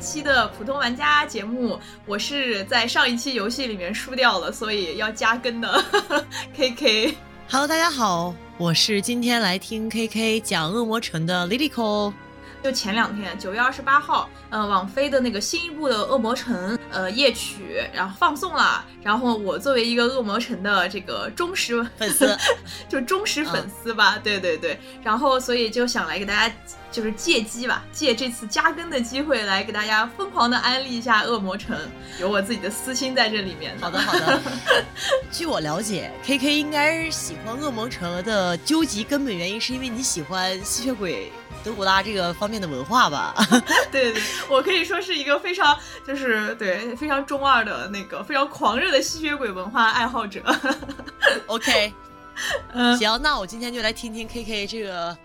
期的普通玩家节目，我是在上一期游戏里面输掉了，所以要加更的 K K。Hello，大家好，我是今天来听 K K 讲恶魔城的 Lilico。就前两天，九月二十八号，呃，网飞的那个新一部的《恶魔城》呃夜曲，然后放送了。然后我作为一个《恶魔城》的这个忠实粉丝，就忠实粉丝吧，对对对。然后所以就想来给大家，就是借机吧，借这次加更的机会来给大家疯狂的安利一下《恶魔城》，有我自己的私心在这里面。好的好的。据我了解，K K 应该是喜欢《恶魔城》的究极根本原因，是因为你喜欢吸血鬼。德古拉这个方面的文化吧，对对，我可以说是一个非常就是对非常中二的那个非常狂热的吸血鬼文化爱好者。OK，嗯，行，那我今天就来听听 KK 这个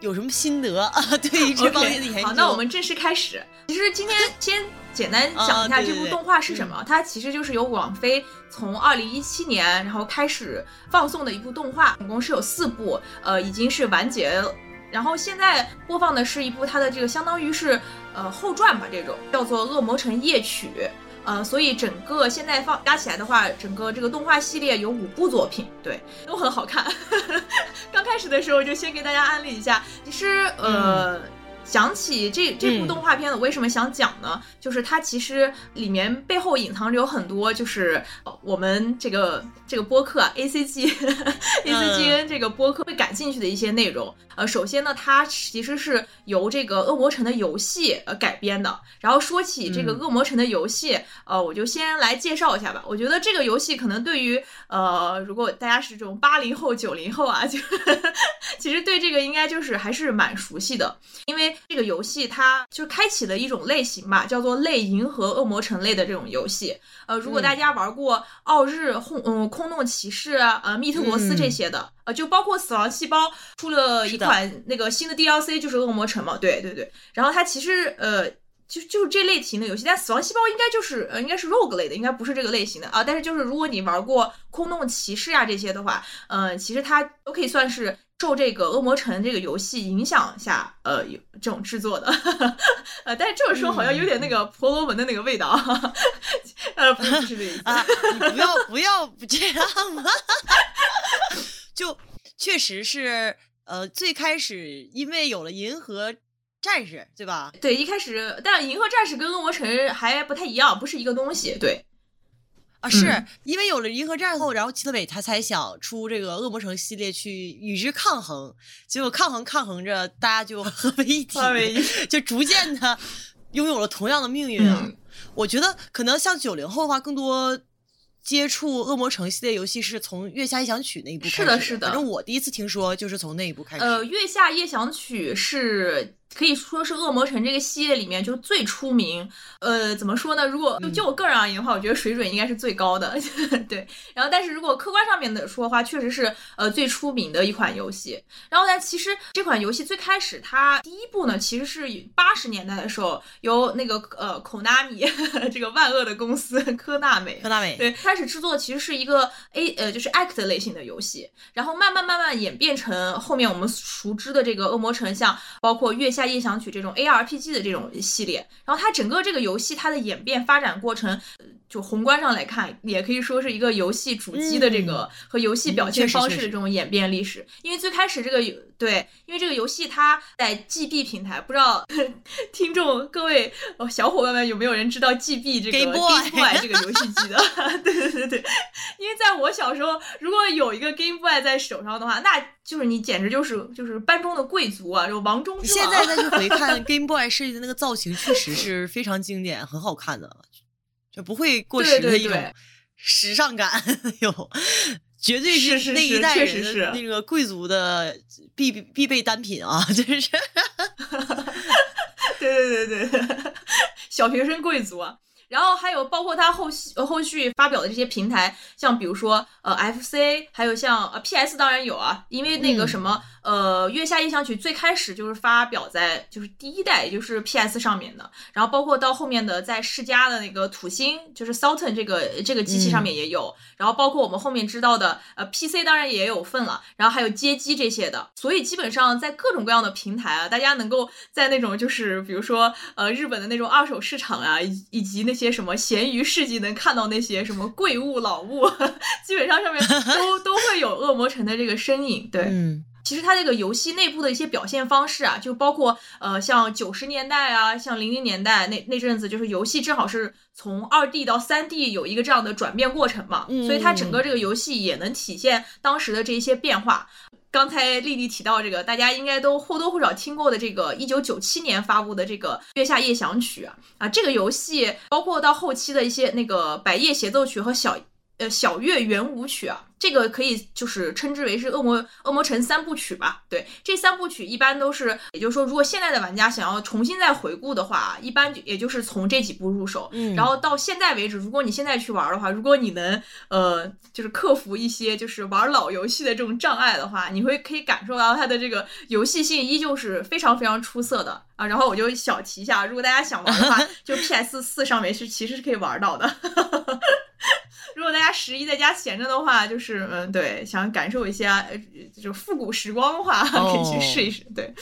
有什么心得啊？对于这方面的研究。好，那我们正式开始。其实今天 先简单讲一下这部动画是什么，它其实就是由网飞从二零一七年然后开始放送的一部动画，总共是有四部，呃，已经是完结。然后现在播放的是一部它的这个相当于是呃后传吧，这种叫做《恶魔城夜曲》，呃，所以整个现在放加起来的话，整个这个动画系列有五部作品，对，都很好看。刚开始的时候就先给大家安利一下，其实呃。讲起这这部动画片，我为什么想讲呢？就是它其实里面背后隐藏着有很多，就是我们这个这个播客 A C G A C G N 这个播客会感兴趣的一些内容。呃，首先呢，它其实是由这个恶魔城的游戏呃改编的。然后说起这个恶魔城的游戏，呃，我就先来介绍一下吧。我觉得这个游戏可能对于呃，如果大家是这种八零后、九零后啊，就 其实对这个应该就是还是蛮熟悉的，因为。这个游戏它就开启了一种类型吧，叫做类银河恶魔城类的这种游戏。呃，如果大家玩过奥日、空嗯空洞骑士、呃密特罗斯这些的，呃，就包括死亡细胞出了一款那个新的 DLC，就是恶魔城嘛。对对对。然后它其实呃就就是这类型的游戏，但死亡细胞应该就是呃应该是 rogue 类的，应该不是这个类型的啊。但是就是如果你玩过空洞骑士啊这些的话，呃，其实它都可以算是。受这个恶魔城这个游戏影响下，呃，有这种制作的，呃，但是这么说好像有点那个婆罗门的那个味道，呃，不是这个意思。啊，你不要不要不这样嘛，就确实是，呃，最开始因为有了银河战士，对吧？对，一开始，但银河战士跟恶魔城还不太一样，不是一个东西，对。啊，是因为有了银河战后，然后齐德伟他才想出这个恶魔城系列去与之抗衡，结果抗衡抗衡着，大家就合为一体，就逐渐的拥有了同样的命运啊！我觉得可能像九零后的话，更多接触恶魔城系列游戏是从《月下夜想曲》那一部开始。是的，是的。反正我第一次听说就是从那一部开始。呃，《月下夜想曲》是。可以说是恶魔城这个系列里面就最出名，呃，怎么说呢？如果就就我个人而言的话，我觉得水准应该是最高的，对。然后，但是如果客观上面的说的话，确实是呃最出名的一款游戏。然后呢，其实这款游戏最开始它第一部呢，其实是八十年代的时候由那个呃口纳米这个万恶的公司科纳美科纳美对开始制作，其实是一个 A 呃就是 Act 类型的游戏，然后慢慢慢慢演变成后面我们熟知的这个恶魔城，像包括月下。夜想曲这种 ARPG 的这种系列，然后它整个这个游戏它的演变发展过程，就宏观上来看，也可以说是一个游戏主机的这个和游戏表现方式的这种演变历史。因为最开始这个对，因为这个游戏它在 GB 平台，不知道 听众各位小伙伴们有没有人知道 GB 这个 Game Boy 这个游戏机的？对对对对，因为在我小时候，如果有一个 Game Boy 在手上的话，那就是你简直就是就是班中的贵族啊，就王中之王。现在再 去回看 Game Boy 设计的那个造型，确实是非常经典，很好看的，就不会过时的一种时尚感。有，绝对是那一代人那个贵族的必必备单品啊！真是，对对对对，小学生贵族啊。然后还有包括它后续后续发表的这些平台，像比如说呃 FC，还有像呃 PS 当然有啊，因为那个什么呃月下印象曲最开始就是发表在就是第一代，也就是 PS 上面的，然后包括到后面的在世嘉的那个土星，就是 Sultan 这个这个机器上面也有，然后包括我们后面知道的呃 PC 当然也有份了，然后还有街机这些的，所以基本上在各种各样的平台啊，大家能够在那种就是比如说呃日本的那种二手市场啊，以以及那些什么闲鱼市集能看到那些什么贵物老物，基本上上面都 都会有恶魔城的这个身影。对，其实它这个游戏内部的一些表现方式啊，就包括呃像九十年代啊，像零零年代那那阵子，就是游戏正好是从二 D 到三 D 有一个这样的转变过程嘛，所以它整个这个游戏也能体现当时的这一些变化。刚才丽丽提到这个，大家应该都或多或少听过的这个一九九七年发布的这个《月下夜想曲》啊啊，这个游戏包括到后期的一些那个《百夜协奏曲》和小呃小月圆舞曲啊。这个可以就是称之为是恶魔恶魔城三部曲吧。对，这三部曲一般都是，也就是说，如果现在的玩家想要重新再回顾的话，一般也就是从这几部入手。嗯，然后到现在为止，如果你现在去玩的话，如果你能呃，就是克服一些就是玩老游戏的这种障碍的话，你会可以感受到它的这个游戏性依旧是非常非常出色的啊。然后我就小提一下，如果大家想玩的话，就 PS 四上面是其实是可以玩到的。如果大家十一在家闲着的话，就是嗯，对，想感受一下呃，就复古时光的话，可以去试一试。对，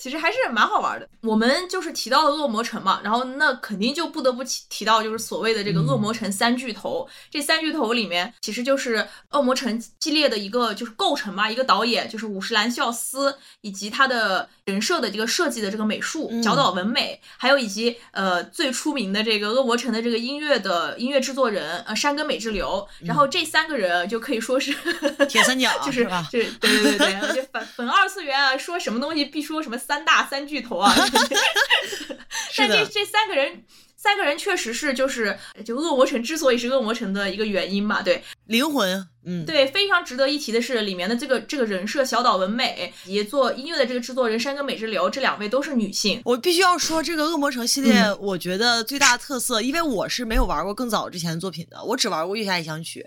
其实还是蛮好玩的。我们就是提到了恶魔城嘛，然后那肯定就不得不提提到就是所谓的这个恶魔城三巨头。这三巨头里面，其实就是恶魔城系列的一个就是构成嘛，一个导演就是五十岚孝司，以及他的人设的这个设计的这个美术角岛文美，还有以及呃最出名的这个恶魔城的这个音乐的音乐制作人呃山根美智。流，然后这三个人就可以说是 铁三角，就是就是对对对对，就粉粉二次元啊，说什么东西必说什么三大三巨头啊，但这这三个人。三个人确实是，就是就恶魔城之所以是恶魔城的一个原因嘛，对。灵魂，嗯，对，非常值得一提的是里面的这个这个人设小岛文美以及做音乐的这个制作人山根美智流，这两位都是女性。我必须要说这个恶魔城系列，我觉得最大的特色，因为我是没有玩过更早之前的作品的，我只玩过月下异乡曲，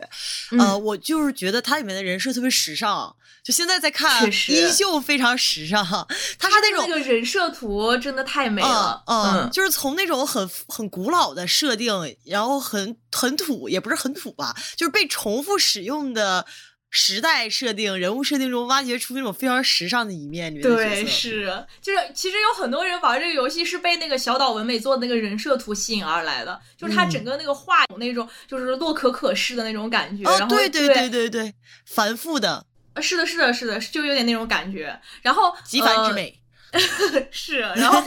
呃，我就是觉得它里面的人设特别时尚，就现在在看，依旧非常时尚。它是那种那个人设图真的太美了，嗯，就是从那种很很。古老的设定，然后很很土，也不是很土吧，就是被重复使用的时代设定、人物设定中挖掘出那种非常时尚的一面。对，是，就是其实有很多人玩这个游戏是被那个小岛文美做的那个人设图吸引而来的，就是他整个那个画有那种就是洛可可式的那种感觉。哦，对对对对对，繁复的，是的，是的，是的，就有点那种感觉。然后极繁之美。是，然后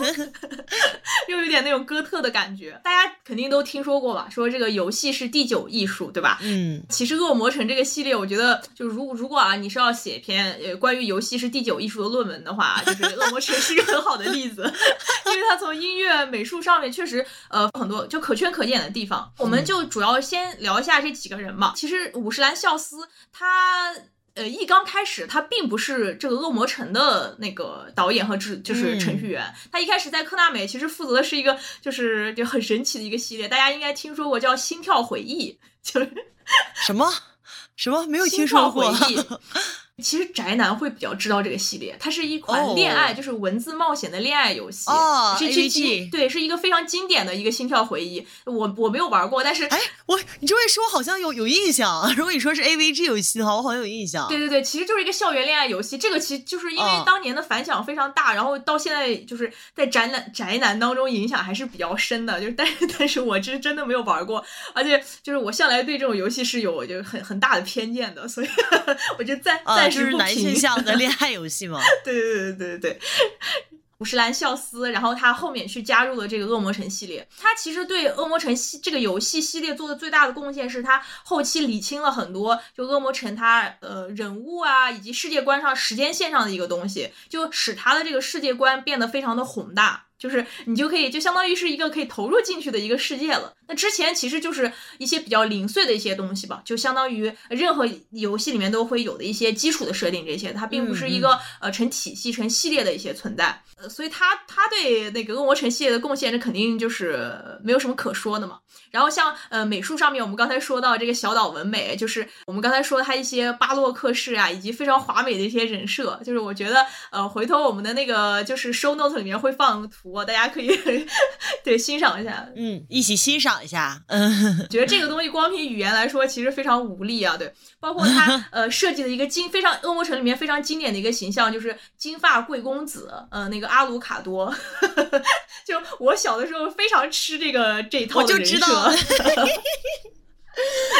又有点那种哥特的感觉，大家肯定都听说过吧？说这个游戏是第九艺术，对吧？嗯，其实《恶魔城》这个系列，我觉得就如如果啊，你是要写一篇呃关于游戏是第九艺术的论文的话，就是《恶魔城》是一个很好的例子，因为它从音乐、美术上面确实呃很多就可圈可点的地方。我们就主要先聊一下这几个人嘛。其实五十岚孝司他。呃，一刚开始，他并不是这个恶魔城的那个导演和制，就是程序员。他一开始在科纳美，其实负责的是一个，就是就很神奇的一个系列。大家应该听说过叫《心跳回忆》，就是什么什么没有听说过。其实宅男会比较知道这个系列，它是一款恋爱，就是文字冒险的恋爱游戏。哦，A V G，对，是一个非常经典的一个心跳回忆。我我没有玩过，但是哎，我你这么一说，好像有有印象。如果你说是 A V G 游戏的话，我好像有印象。对对对，其实就是一个校园恋爱游戏。这个其实就是因为当年的反响非常大，然后到现在就是在宅男宅男当中影响还是比较深的。就是，但是但是我这真的没有玩过，而且就是我向来对这种游戏是有就很很大的偏见的，所以 我就暂暂时不评。像的恋爱游戏吗？对对对对对对，五十岚孝司，然后他后面去加入了这个恶魔城系列。他其实对恶魔城系这个游戏系列做的最大的贡献是他后期理清了很多就恶魔城它呃人物啊以及世界观上时间线上的一个东西，就使他的这个世界观变得非常的宏大。就是你就可以就相当于是一个可以投入进去的一个世界了。那之前其实就是一些比较零碎的一些东西吧，就相当于任何游戏里面都会有的一些基础的设定，这些它并不是一个呃成体系、成系列的一些存在。呃，所以他他对那个恶魔城系列的贡献，这肯定就是没有什么可说的嘛。然后像呃美术上面，我们刚才说到这个小岛文美，就是我们刚才说他一些巴洛克式啊，以及非常华美的一些人设，就是我觉得呃回头我们的那个就是 show note 里面会放图，大家可以 对欣赏一下，嗯，一起欣赏一下。嗯，觉得这个东西光凭语言来说，其实非常无力啊。对，包括他 呃设计的一个经非常恶魔城里面非常经典的一个形象，就是金发贵公子，呃那个阿鲁卡多。就我小的时候非常吃这个这一套的人设。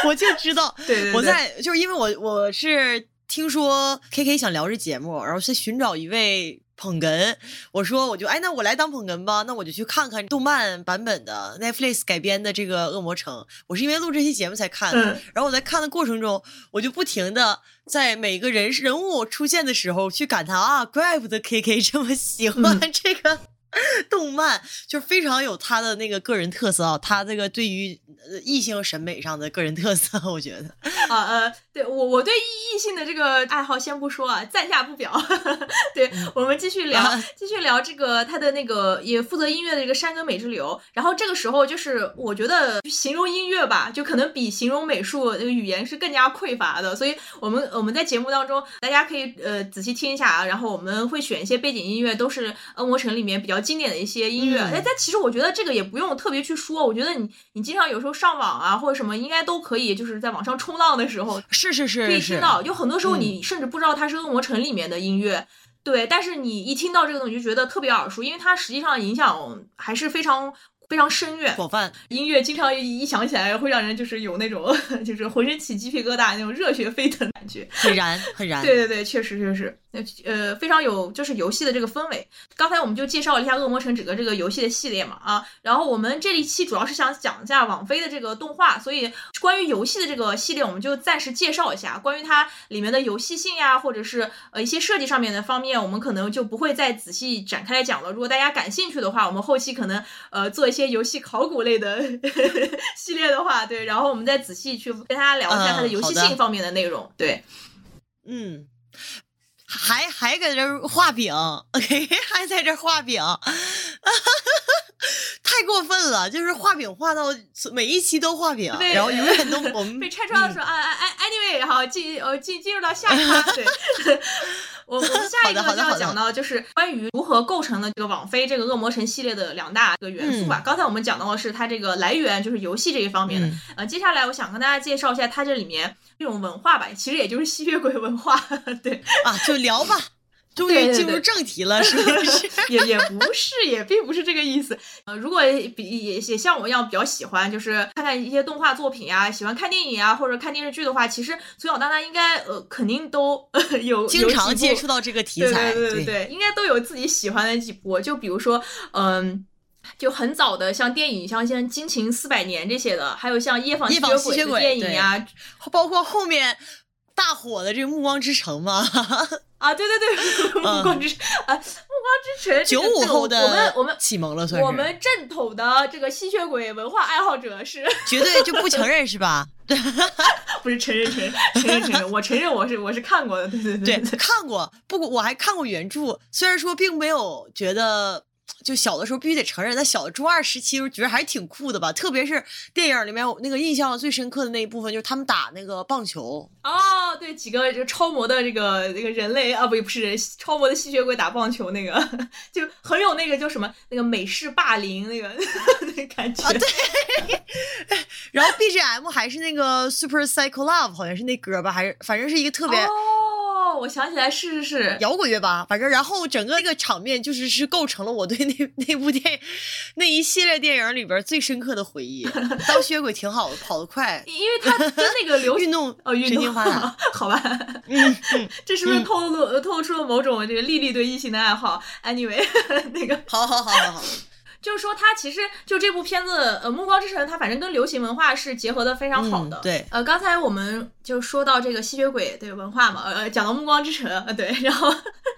我就知道，对，我在就是因为我我是听说 K K 想聊这节目，然后在寻找一位捧哏，我说我就哎，那我来当捧哏吧，那我就去看看动漫版本的 Netflix 改编的这个恶魔城。我是因为录这期节目才看的，然后我在看的过程中，我就不停的在每个人人物出现的时候去感叹啊，怪不得 K K 这么喜欢这个。动漫就非常有他的那个个人特色啊，他这个对于异性审美上的个人特色，我觉得啊呃，对我我对异性的这个爱好先不说啊，暂下不表。对我们继续聊，继续聊这个他的那个也负责音乐的这个山根美之流。然后这个时候就是我觉得形容音乐吧，就可能比形容美术这个语言是更加匮乏的。所以我们我们在节目当中，大家可以呃仔细听一下啊，然后我们会选一些背景音乐，都是恶魔城里面比较。经典的一些音乐，哎，但其实我觉得这个也不用特别去说。我觉得你你经常有时候上网啊或者什么，应该都可以，就是在网上冲浪的时候，是是是，可以听到。有很多时候你甚至不知道它是恶魔城里面的音乐，对。但是你一听到这个东西，就觉得特别耳熟，因为它实际上影响还是非常。非常深远，广泛音乐经常一想起来会让人就是有那种 就是浑身起鸡皮疙瘩那种热血沸腾感觉，很燃很燃。对对对，确实确实，呃，非常有就是游戏的这个氛围。刚才我们就介绍了一下《恶魔城》整个这个游戏的系列嘛啊，然后我们这一期主要是想讲一下网飞的这个动画，所以关于游戏的这个系列，我们就暂时介绍一下。关于它里面的游戏性呀，或者是呃一些设计上面的方面，我们可能就不会再仔细展开来讲了。如果大家感兴趣的话，我们后期可能呃做一些。游戏考古类的 系列的话，对，然后我们再仔细去跟大家聊一下它的游戏性方面的内容，对，嗯，还还搁这画饼，OK，还在这画饼，太过分了，就是画饼画到每一期都画饼，然后永远都我们被拆穿的时候，啊啊啊，Anyway，好进呃进进入到下一趴，对。我我们下一个就要讲到，就是关于如何构成了这个网飞这个恶魔城系列的两大个元素吧。刚才我们讲到的是它这个来源，就是游戏这一方面的。呃，接下来我想跟大家介绍一下它这里面这种文化吧，其实也就是吸血鬼文化。对啊，就聊吧。终于进入正题了，是不 是？也也不是，也并不是这个意思。呃，如果比也也像我一样比较喜欢，就是看看一些动画作品呀，喜欢看电影啊，或者看电视剧的话，其实从小到大应该呃肯定都 有经常接触到这个题材，对对对，应该都有自己喜欢的几部。就比如说，嗯，就很早的像电影，像像《金情四百年》这些的，还有像《夜访吸血鬼》电影呀，包括后面。大火的这个《暮光之城》吗？啊，对对对，《暮光之城》啊，《暮光之城》九五后的我们我们启蒙了，算是我们正统的这个吸血鬼文化爱好者是绝对就不承认是吧？不是承认承认承认承认，我承认我是我是看过的，对对对，看过，不过我还看过原著，虽然说并没有觉得。就小的时候必须得承认，在小的中二时期时候觉得还是挺酷的吧，特别是电影里面那个印象最深刻的那一部分，就是他们打那个棒球。哦，对，几个就超模的这个那个人类啊，不不是人，超模的吸血鬼打棒球那个，就很有那个叫什么那个美式霸凌那个 那感觉。啊，对。然后 BGM 还是那个 Super Psycho Love，好像是那歌吧，还是反正是一个特别。我想起来，是是是摇滚乐吧，反正然后整个那个场面就是是构成了我对那 那部电影那一系列电影里边最深刻的回忆。当吸血鬼挺好的，跑得快，因为他跟那个 流运动哦运动好吧，嗯，这是不是透露透露出了某种这个丽丽对异性的爱好？Anyway，那个好好好好好。就是说，它其实就这部片子，呃，《暮光之城》，它反正跟流行文化是结合的非常好的。对，呃，刚才我们就说到这个吸血鬼对文化嘛，呃，讲到《暮光之城》，呃，对，然后，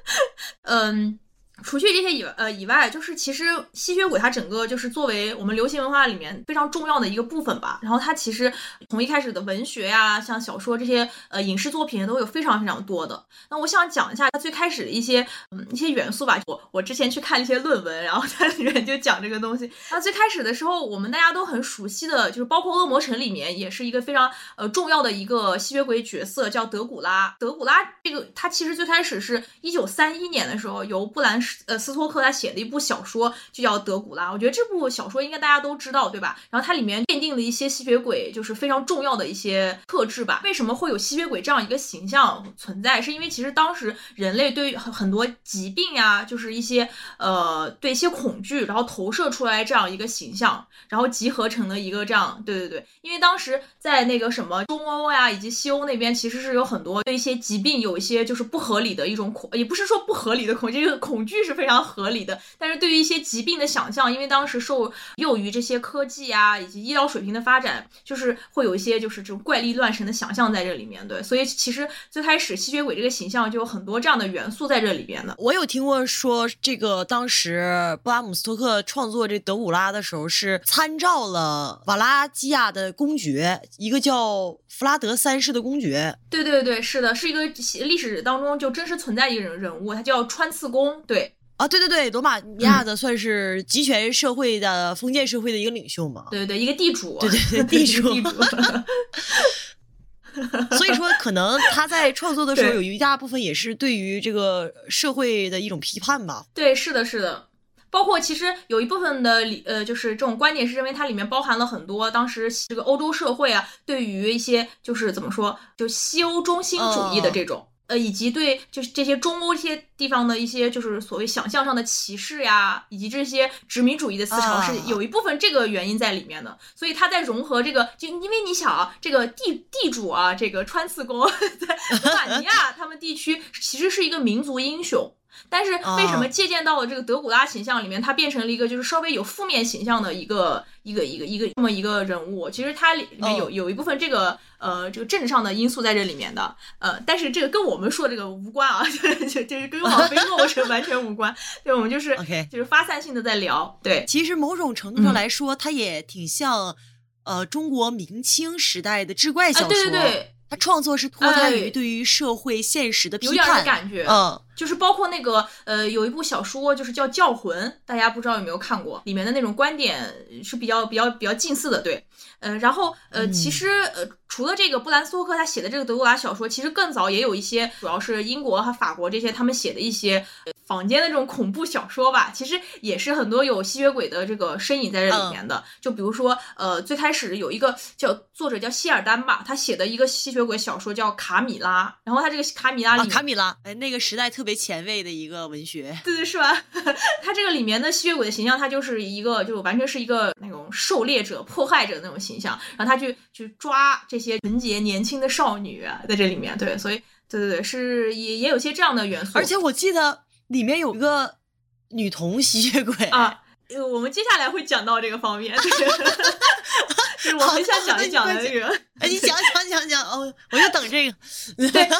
嗯，除去这些以呃以外，就是其实吸血鬼它整个就是作为我们流行文化里面非常重要的一个部分吧。然后它其实从一开始的文学呀，像小说这些呃影视作品都有非常非常多的。那我想讲一下它最开始的一些嗯一些元素吧。我我之前去看一些论文，然后它里面就讲这个东西。那最开始的时候，我们大家都很熟悉的就是包括恶魔城里面也是一个非常呃重要的一个吸血鬼角色，叫德古拉。德古拉这个它其实最开始是一九三一年的时候由布兰。呃，斯托克他写的一部小说就叫《德古拉》，我觉得这部小说应该大家都知道，对吧？然后它里面奠定了一些吸血鬼就是非常重要的一些特质吧。为什么会有吸血鬼这样一个形象存在？是因为其实当时人类对很很多疾病呀，就是一些呃对一些恐惧，然后投射出来这样一个形象，然后集合成了一个这样，对对对。因为当时在那个什么中欧呀以及西欧那边，其实是有很多对一些疾病有一些就是不合理的一种恐，也不是说不合理的恐惧，就是恐惧。是非常合理的，但是对于一些疾病的想象，因为当时受诱于这些科技啊以及医疗水平的发展，就是会有一些就是这种怪力乱神的想象在这里面。对，所以其实最开始吸血鬼这个形象就有很多这样的元素在这里边的。我有听过说，这个当时布拉姆斯托克创作这德古拉的时候，是参照了瓦拉基亚的公爵，一个叫弗拉德三世的公爵。对对对，是的，是一个历史当中就真实存在一个人人物，他叫穿刺公。对。啊，对对对，罗马尼亚的算是集权社会的封建社会的一个领袖嘛？对对对，一个地主，对对对，地主。地主。所以说，可能他在创作的时候有一大部分也是对于这个社会的一种批判吧？对，是的，是的。包括其实有一部分的理呃，就是这种观点是认为它里面包含了很多当时这个欧洲社会啊，对于一些就是怎么说，就西欧中心主义的这种。呃，以及对就是这些中欧这些地方的一些就是所谓想象上的歧视呀，以及这些殖民主义的思潮是有一部分这个原因在里面的，所以他在融合这个，就因为你想啊，这个地地主啊，这个穿刺工在罗马尼亚他们地区其实是一个民族英雄。但是为什么借鉴到了这个德古拉形象里面，他变成了一个就是稍微有负面形象的一个一个一个一个这么一个人物？其实它里面有有一部分这个呃这个政治上的因素在这里面的，呃，但是这个跟我们说这个无关啊，就就是跟网飞落成完全无关。对，我们就是 OK，就是发散性的在聊。对，其实某种程度上来说，它也挺像呃中国明清时代的志怪小说。对对对。他创作是脱胎于对于社会现实的批判，感觉，嗯，就是包括那个呃，有一部小说就是叫《教魂》，大家不知道有没有看过？里面的那种观点是比较比较比较近似的，对，呃，然后呃，其实呃，除了这个布兰斯托克他写的这个德古拉小说，其实更早也有一些，主要是英国和法国这些他们写的一些。坊间的这种恐怖小说吧，其实也是很多有吸血鬼的这个身影在这里面的。就比如说，呃，最开始有一个叫作者叫希尔丹吧，他写的一个吸血鬼小说叫《卡米拉》，然后他这个卡米拉里，卡米拉，哎，那个时代特别前卫的一个文学，对对 是吧？他这个里面的吸血鬼的形象，他就是一个，就完全是一个那种狩猎者、迫害者那种形象，然后他去去抓这些纯洁年轻的少女在这里面，对，所以对对对，是也也有些这样的元素，而且我记得。里面有一个女童吸血鬼啊，我们接下来会讲到这个方面，是我很想讲一讲的这个。哎，你讲讲讲讲哦，我就等这个。对。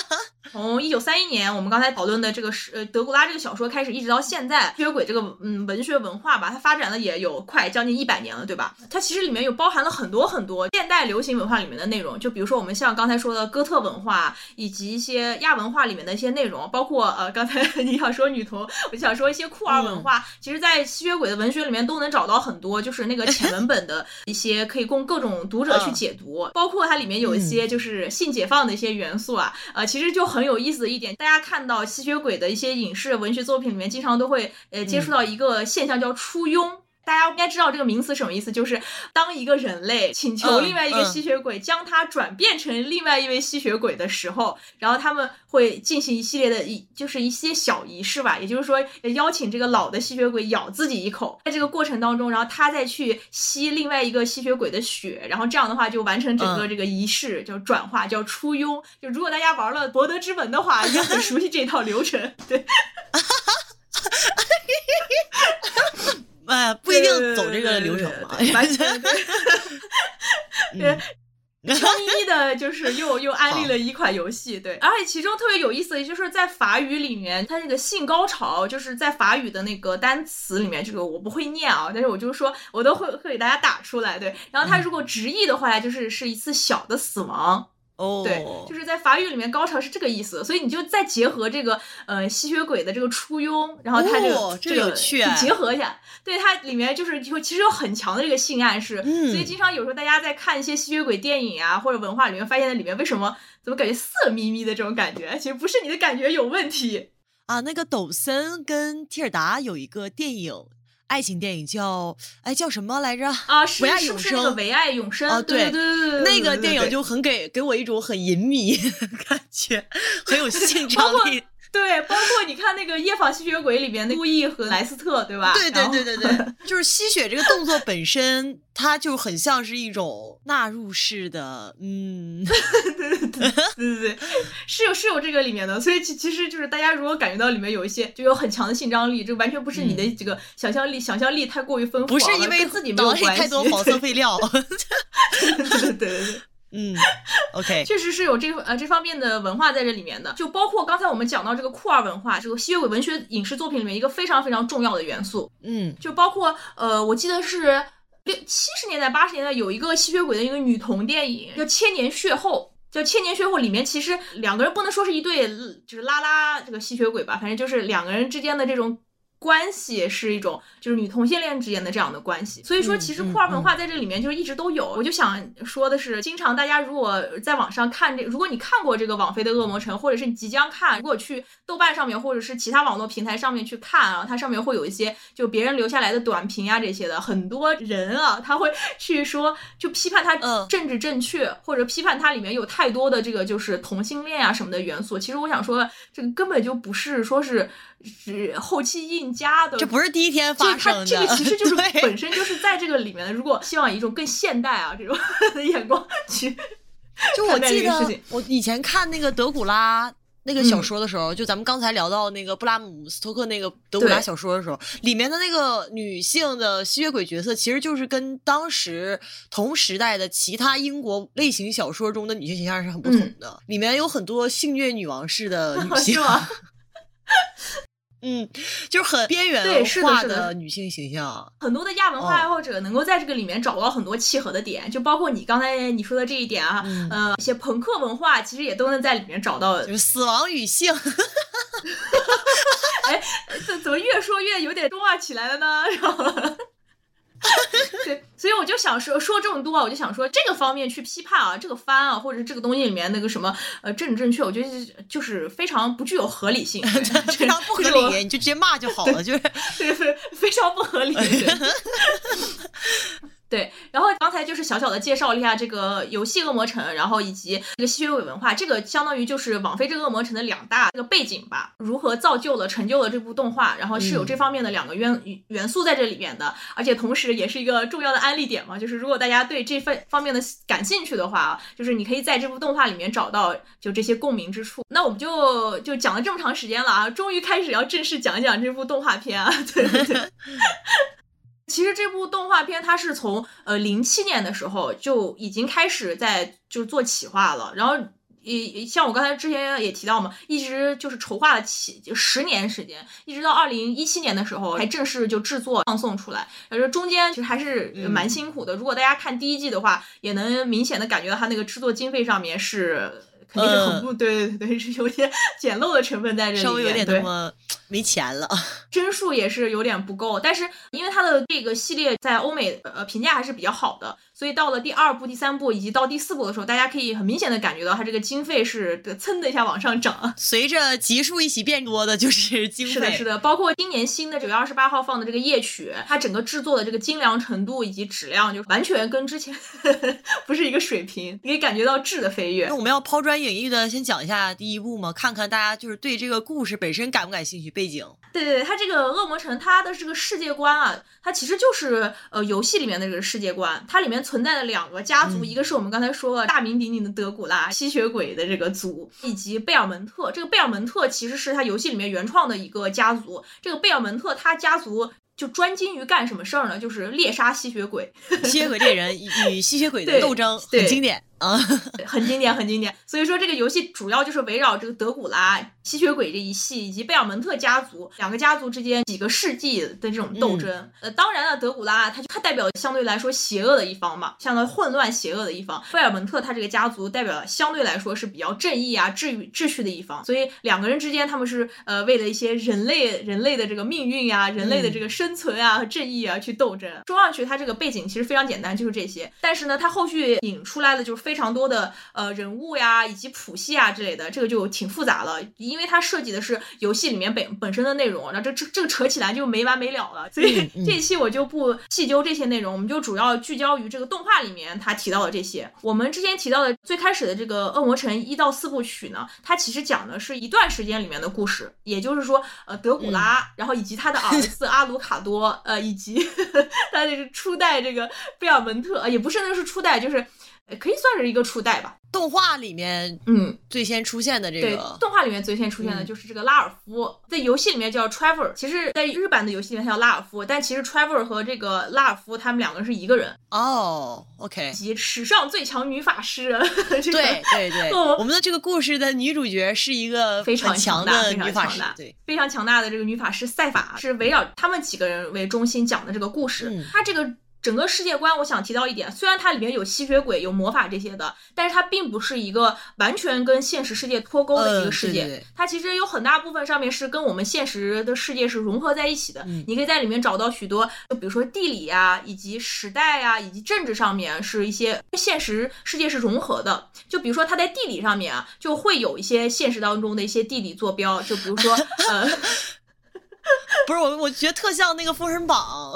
从一九三一年，我们刚才讨论的这个是呃德古拉这个小说开始，一直到现在，吸血鬼这个嗯文学文化吧，它发展的也有快将近一百年了，对吧？它其实里面有包含了很多很多现代流行文化里面的内容，就比如说我们像刚才说的哥特文化，以及一些亚文化里面的一些内容，包括呃刚才 你想说女童，我想说一些酷儿文化，其实在吸血鬼的文学里面都能找到很多，就是那个浅文本的一些可以供各种读者去解读，包括它里面有一些就是性解放的一些元素啊，呃其实就。很有意思的一点，大家看到吸血鬼的一些影视文学作品里面，经常都会呃接触到一个现象叫初拥。大家应该知道这个名词什么意思，就是当一个人类请求另外一个吸血鬼将他转变成另外一位吸血鬼的时候，然后他们会进行一系列的一就是一些小仪式吧，也就是说邀请这个老的吸血鬼咬自己一口，在这个过程当中，然后他再去吸另外一个吸血鬼的血，然后这样的话就完成整个这个仪式，叫转化，叫初拥。就如果大家玩了博德之门的话，应该很熟悉这套流程。对。哎，不一定走这个流程嘛，完全 对。悄咪咪的，就是又又安利了一款游戏，对，而且其中特别有意思的就是在法语里面，它那个性高潮就是在法语的那个单词里面，这个我不会念啊，但是我就说我都会会给大家打出来，对，然后它如果直译的话，就是是一次小的死亡。哦，对，就是在法语里面高潮是这个意思，所以你就再结合这个呃吸血鬼的这个初拥，然后它这个这个结合一下，对它里面就是就其实有很强的这个性暗示，所以经常有时候大家在看一些吸血鬼电影啊或者文化里面，发现在里面为什么怎么感觉色眯眯的这种感觉，其实不是你的感觉有问题啊。那个抖森跟提尔达有一个电影。爱情电影叫哎叫什么来着啊？唯爱永生，唯爱永生啊！对对对对，那个电影就很给给我一种很隐秘感觉，很有性张力。对，包括你看那个《夜访吸血鬼》里边的路易和莱斯特，对吧？对对对对对，就是吸血这个动作本身，它就很像是一种纳入式的，嗯，对对对对对，是有是有这个里面的，所以其其实就是大家如果感觉到里面有一些就有很强的性张力，这完全不是你的这个想象力，想象力太过于丰富，不是因为自己没有关系，太多黄色废料，对对对对对。嗯，OK，确实是有这呃这方面的文化在这里面的，就包括刚才我们讲到这个酷儿文化，这个吸血鬼文学影视作品里面一个非常非常重要的元素。嗯，就包括呃，我记得是六七十年代八十年代有一个吸血鬼的一个女童电影叫《千年血后》，叫《千年血后》，里面其实两个人不能说是一对，就是拉拉这个吸血鬼吧，反正就是两个人之间的这种。关系是一种，就是女同性恋之间的这样的关系。所以说，其实酷儿文化在这里面就是一直都有。我就想说的是，经常大家如果在网上看这，如果你看过这个网飞的《恶魔城》，或者是你即将看，如果去豆瓣上面或者是其他网络平台上面去看啊，它上面会有一些就别人留下来的短评呀这些的，很多人啊他会 去说，就批判它政治正确，或者批判它里面有太多的这个就是同性恋啊什么的元素。其实我想说，这个根本就不是说是。是后期硬加的，这不是第一天发生的。这个其实就是 本身就是在这个里面的。如果希望以一种更现代啊这种 的眼光去，就我记得我以前看那个德古拉那个小说的时候，就咱们刚才聊到那个布拉姆斯托克那个德古拉小说的时候，里面的那个女性的吸血鬼角色，其实就是跟当时同时代的其他英国类型小说中的女性形象是很不同的。里面有很多性虐女王式的 女性。嗯，就是很边缘化的女性形象，很多的亚文化爱好者能够在这个里面找到很多契合的点，就包括你刚才你说的这一点啊，呃，一些朋克文化其实也都能在里面找到，就是死亡与性。哎，怎怎么越说越有点中二起来了呢？对，所以我就想说说这么多啊，我就想说这个方面去批判啊，这个番啊，或者这个东西里面那个什么呃政治正确，我觉得就是非常不具有合理性，非常不合理，你就直接骂就好了，就是对，非常不合理。对，然后刚才就是小小的介绍了一下这个游戏《恶魔城》，然后以及这个吸血鬼文化，这个相当于就是网飞这个《恶魔城》的两大这个背景吧，如何造就了、成就了这部动画，然后是有这方面的两个元元素在这里面的，而且同时也是一个重要的安利点嘛，就是如果大家对这份方面的感兴趣的话啊，就是你可以在这部动画里面找到就这些共鸣之处。那我们就就讲了这么长时间了啊，终于开始要正式讲一讲这部动画片啊，对对对。其实这部动画片它是从呃零七年的时候就已经开始在就是做企划了，然后也像我刚才之前也提到嘛，一直就是筹划了起就十年时间，一直到二零一七年的时候才正式就制作放送出来。而这中间其实还是蛮辛苦的。如果大家看第一季的话，也能明显的感觉到它那个制作经费上面是。肯定是很不对，对对，是有些 简陋的成分在这里稍微有点那么没钱了，帧数也是有点不够。但是因为它的这个系列在欧美呃评价还是比较好的，所以到了第二部、第三部以及到第四部的时候，大家可以很明显的感觉到它这个经费是蹭的一下往上涨。随着集数一起变多的就是经费，是的，是的。包括今年新的九月二十八号放的这个夜曲，它整个制作的这个精良程度以及质量，就完全跟之前 不是一个水平，你可以感觉到质的飞跃。那我们要抛砖。引玉的先讲一下第一部嘛，看看大家就是对这个故事本身感不感兴趣？背景？对对对，它这个恶魔城，它的这个世界观啊，它其实就是呃游戏里面的这个世界观。它里面存在的两个家族，一个是我们刚才说的大名鼎鼎的德古拉吸血鬼的这个族，以及贝尔蒙特。这个贝尔蒙特其实是他游戏里面原创的一个家族。这个贝尔蒙特他家族就专精于干什么事儿呢？就是猎杀吸血鬼。吸血鬼猎人与吸血鬼的斗争很经典。啊，很经典，很经典。所以说这个游戏主要就是围绕这个德古拉、吸血鬼这一系，以及贝尔蒙特家族两个家族之间几个世纪的这种斗争。呃，当然了，德古拉他他代表相对来说邪恶的一方嘛，相当于混乱邪恶的一方。贝尔蒙特他这个家族代表相对来说是比较正义啊、秩序秩序的一方。所以两个人之间他们是呃为了一些人类人类的这个命运呀、人类的这个生存啊和正义啊去斗争。说上去他这个背景其实非常简单，就是这些。但是呢，他后续引出来的就是非常多的呃人物呀，以及谱系啊之类的，这个就挺复杂了，因为它涉及的是游戏里面本本身的内容，那这这这个扯起来就没完没了了。所以这一期我就不细究这些内容，我们就主要聚焦于这个动画里面他提到的这些。我们之前提到的最开始的这个《恶魔城》一到四部曲呢，它其实讲的是一段时间里面的故事，也就是说，呃，德古拉，然后以及他的儿子阿鲁卡多，呃，以及 他这个初代这个贝尔蒙特，也不是那是初代，就是。可以算是一个初代吧。动画里面，嗯，最先出现的这个，对，动画里面最先出现的就是这个拉尔夫，在游戏里面叫 Trevor，其实在日版的游戏里面他叫拉尔夫，但其实 Trevor 和这个拉尔夫他们两个是一个人。哦，OK。及史上最强女法师。对对对，我们的这个故事的女主角是一个非常强的女法师，对，非常强大的这个女法师赛法，是围绕他们几个人为中心讲的这个故事。他这个。整个世界观，我想提到一点，虽然它里面有吸血鬼、有魔法这些的，但是它并不是一个完全跟现实世界脱钩的一个世界。它其实有很大部分上面是跟我们现实的世界是融合在一起的。你可以在里面找到许多，就比如说地理呀，以及时代呀，以及政治上面是一些现实世界是融合的。就比如说它在地理上面啊，就会有一些现实当中的一些地理坐标，就比如说呃。不是我，我觉得特像那个《封神榜》。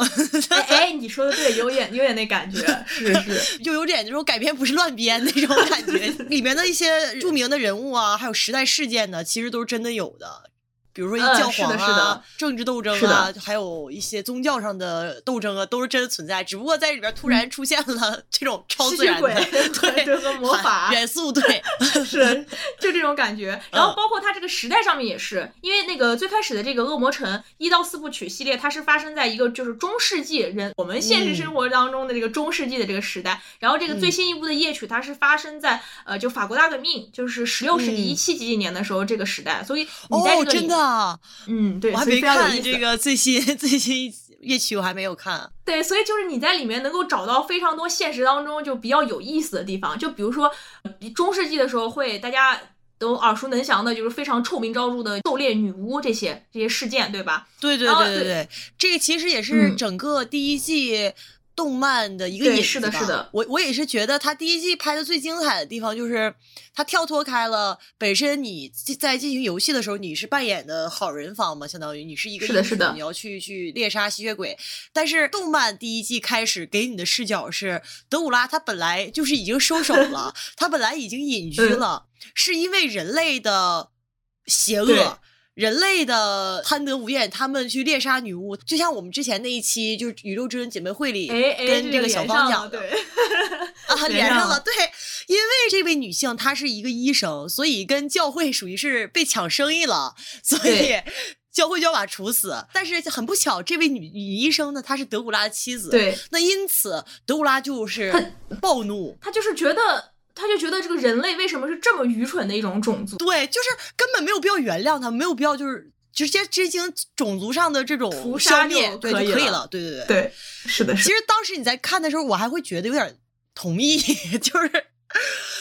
哎，你说的对，有点有点那感觉，是是，就有点那种改编不是乱编那种感觉。里面的一些著名的人物啊，还有时代事件呢，其实都是真的有的。比如说一教皇啊，政治斗争啊，还有一些宗教上的斗争啊，都是真的存在。只不过在里边突然出现了这种超自然的 对和魔法元素，对，是就这种感觉。然后包括它这个时代上面也是，因为那个最开始的这个恶魔城一到四部曲系列，它是发生在一个就是中世纪人我们现实生活当中的这个中世纪的这个时代。然后这个最新一部的夜曲，它是发生在呃就法国大革命，就是十六世纪一七几几年的时候这个时代。所以你在这个真的。啊，嗯，对，我还没看这个最新 最新乐曲，我还没有看。对，所以就是你在里面能够找到非常多现实当中就比较有意思的地方，就比如说中世纪的时候会大家都耳熟能详的，就是非常臭名昭著的狩猎女巫这些这些事件，对吧？对对对对对，这个其实也是整个第一季。动漫的一个影子吧，我我也是觉得他第一季拍的最精彩的地方就是他跳脱开了本身你在进行游戏的时候你是扮演的好人方嘛，相当于你是一个英雄，你要去去猎杀吸血鬼。但是动漫第一季开始给你的视角是德古拉，他本来就是已经收手了，他本来已经隐居了，是因为人类的邪恶。人类的贪得无厌，他们去猎杀女巫，就像我们之前那一期就是《宇宙之人姐妹会》里跟这个小芳讲的，啊，连上了。对，因为这位女性她是一个医生，所以跟教会属于是被抢生意了，所以 教会就要把处死。但是很不巧，这位女女医生呢，她是德古拉的妻子，对，那因此德古拉就是暴怒，他就是觉得。他就觉得这个人类为什么是这么愚蠢的一种种族？对，就是根本没有必要原谅他，没有必要就是直接进行种族上的这种杀灭，对就可以了。对对对，对，是的。其实当时你在看的时候，我还会觉得有点同意，就是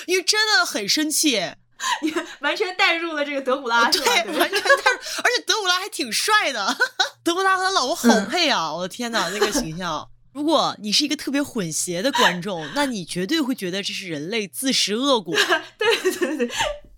因为真的很生气，你完全带入了这个德古拉，对，完全带入，而且德古拉还挺帅的，德古拉和他老婆好配啊！我的天哪，那个形象。如果你是一个特别混邪的观众，那你绝对会觉得这是人类自食恶果。对对对，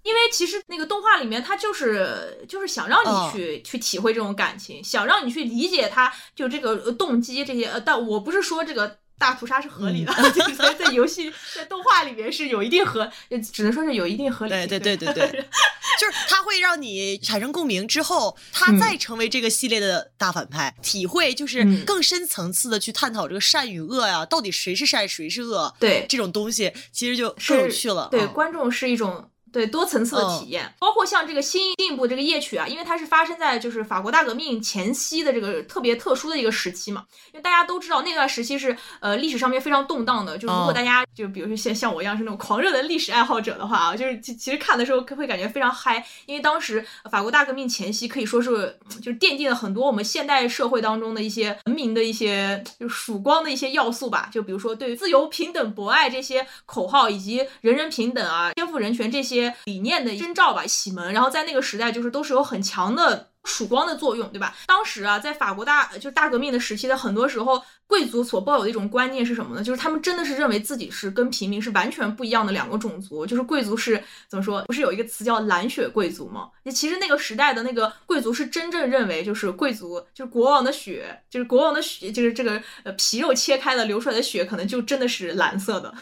因为其实那个动画里面，他就是就是想让你去去体会这种感情，想让你去理解他就这个动机这些。呃，但我不是说这个。大屠杀是合理的，所 以在游戏、在动画里面是有一定合，只能说是有一定合理。对对对对对，就是它会让你产生共鸣之后，他再成为这个系列的大反派，体会就是更深层次的去探讨这个善与恶呀，到底谁是善谁是恶？对这种东西其实就更有趣了。对观众是一种对多层次的体验，包括像这个新进一步这个夜曲啊，因为它是发生在就是法国大革命前夕的这个特别特殊的一个时期嘛。因为大家都知道那段时期是呃历史上面非常动荡的，就如果大家就比如说像像我一样是那种狂热的历史爱好者的话啊，就是其其实看的时候会感觉非常嗨，因为当时法国大革命前夕可以说是就是奠定了很多我们现代社会当中的一些文明的一些就曙光的一些要素吧。就比如说对自由、平等、博爱这些口号，以及人人平等啊、天赋人权这些。些理念的征兆吧，启蒙，然后在那个时代，就是都是有很强的曙光的作用，对吧？当时啊，在法国大就大革命的时期的很多时候，贵族所抱有的一种观念是什么呢？就是他们真的是认为自己是跟平民是完全不一样的两个种族，就是贵族是怎么说？不是有一个词叫蓝血贵族吗？其实那个时代的那个贵族是真正认为，就是贵族就是国王的血，就是国王的血，就是这个呃皮肉切开了流出来的血，可能就真的是蓝色的，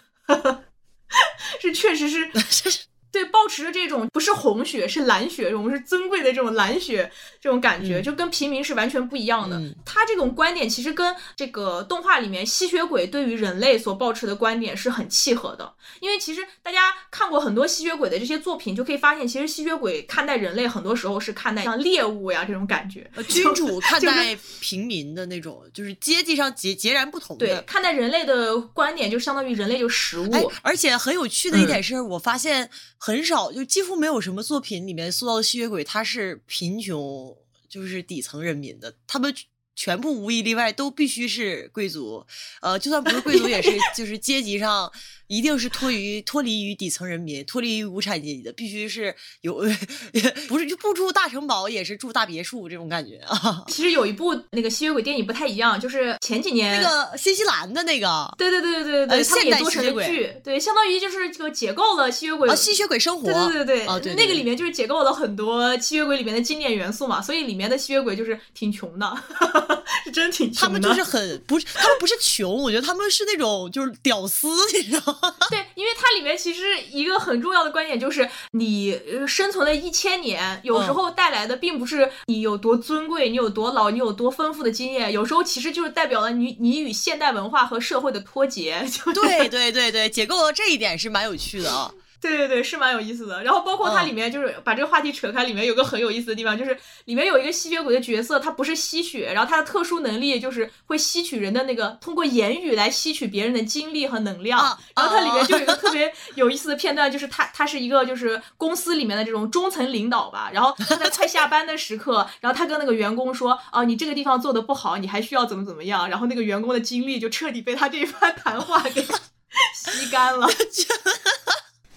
是确实是。对，保持着这种不是红血，是蓝血，我们是尊贵的这种蓝血这种感觉，就跟平民是完全不一样的。他这种观点其实跟这个动画里面吸血鬼对于人类所抱持的观点是很契合的。因为其实大家看过很多吸血鬼的这些作品，就可以发现，其实吸血鬼看待人类很多时候是看待像猎物呀这种感觉，君主看 待平民的那种，就是阶级上截截然不同的。对，看待人类的观点就相当于人类就食物。而且很有趣的一点是我发现。很少，就几乎没有什么作品里面塑造的吸血鬼，他是贫穷，就是底层人民的，他们全部无一例外都必须是贵族，呃，就算不是贵族，也是就是阶级上。一定是脱于脱离于底层人民，脱离于无产阶级的，必须是有，不是就不住大城堡，也是住大别墅这种感觉啊。其实有一部那个吸血鬼电影不太一样，就是前几年那个新西兰的那个，对对对对对对，现代吸血鬼，对，相当于就是这个解构了吸血鬼，吸血鬼生活，对对对对，啊对，那个里面就是解构了很多吸血鬼里面的经典元素嘛，所以里面的吸血鬼就是挺穷的，是真挺穷。他们就是很不是，他们不是穷，我觉得他们是那种就是屌丝，你知道。对，因为它里面其实一个很重要的观点就是，你生存了一千年，有时候带来的并不是你有多尊贵，你有多老，你有多丰富的经验，有时候其实就是代表了你你与现代文化和社会的脱节。对对对对，解构这一点是蛮有趣的啊。对对对，是蛮有意思的。然后包括它里面就是把这个话题扯开，里面有个很有意思的地方，就是里面有一个吸血鬼的角色，他不是吸血，然后他的特殊能力就是会吸取人的那个，通过言语来吸取别人的精力和能量。然后它里面就有一个特别有意思的片段，就是他他是一个就是公司里面的这种中层领导吧，然后他在快下班的时刻，然后他跟那个员工说啊，你这个地方做的不好，你还需要怎么怎么样，然后那个员工的精力就彻底被他这一番谈话给 吸干了。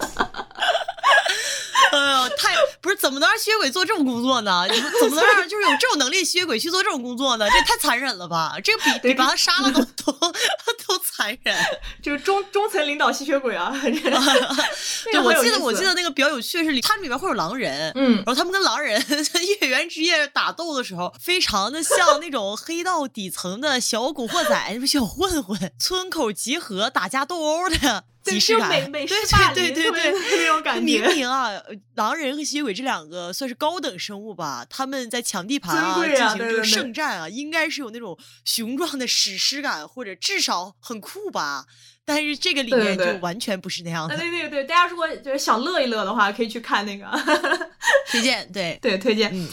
哎呦，太不是怎么能让吸血鬼做这种工作呢？怎么能让就是有这种能力吸血鬼去做这种工作呢？这太残忍了吧！这个比比把他杀了都都都残忍，就是中中层领导吸血鬼啊！对，我记得我记得那个比较有趣的是，它里面会有狼人，嗯，然后他们跟狼人在月圆之夜打斗的时候，非常的像那种黑道底层的小古惑仔、小混混，村口集合打架斗殴的。即视感，对对对对对，那种感觉。明明啊，狼人和吸血鬼这两个算是高等生物吧，他们在抢地盘啊，进行这个圣战啊，应该是有那种雄壮的史诗感，或者至少很酷吧。但是这个里面就完全不是那样的。对对对，大家如果就是想乐一乐的话，可以去看那个，推荐，对对，推荐。嗯。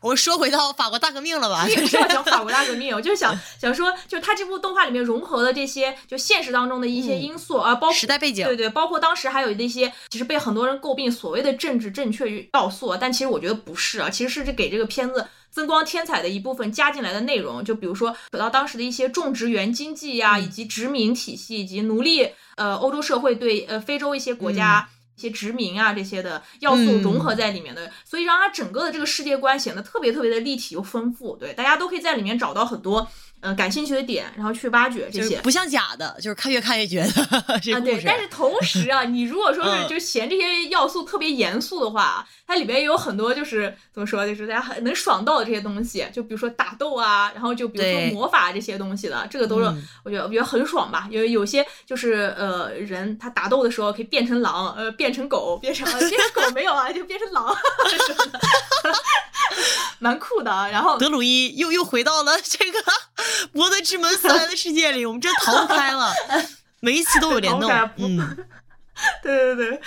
我说回到法国大革命了吧？不是要讲法国大革命，我就是想 想说，就是他这部动画里面融合了这些就现实当中的一些因素啊，包括时代背景，对对，包括当时还有那些其实被很多人诟病所谓的政治正确要素，但其实我觉得不是啊，其实是这给这个片子增光添彩的一部分加进来的内容。就比如说扯到当时的一些种植园经济呀，以及殖民体系，以及奴隶呃欧洲社会对呃非洲一些国家。一些殖民啊这些的要素融合在里面的，所以让它整个的这个世界观显得特别特别的立体又丰富。对，大家都可以在里面找到很多。嗯，感兴趣的点，然后去挖掘这些，不像假的，就是看越看越觉得 啊，对。但是同 时啊，你如果说是就嫌这些要素特别严肃的话，它里边也有很多就是怎么说，就是大家很能爽到的这些东西，就比如说打斗啊，然后就比如说魔法这些东西的，这个都是我觉得我觉得很爽吧。有有些就是呃人他打斗的时候可以变成狼，呃变成狗，变成变成狗没有啊，就变成狼，蛮酷的。然后德鲁伊又又回到了这个。《博德之门三》的世界里，我们真逃不开了。每一次都有联动，嗯，对对对，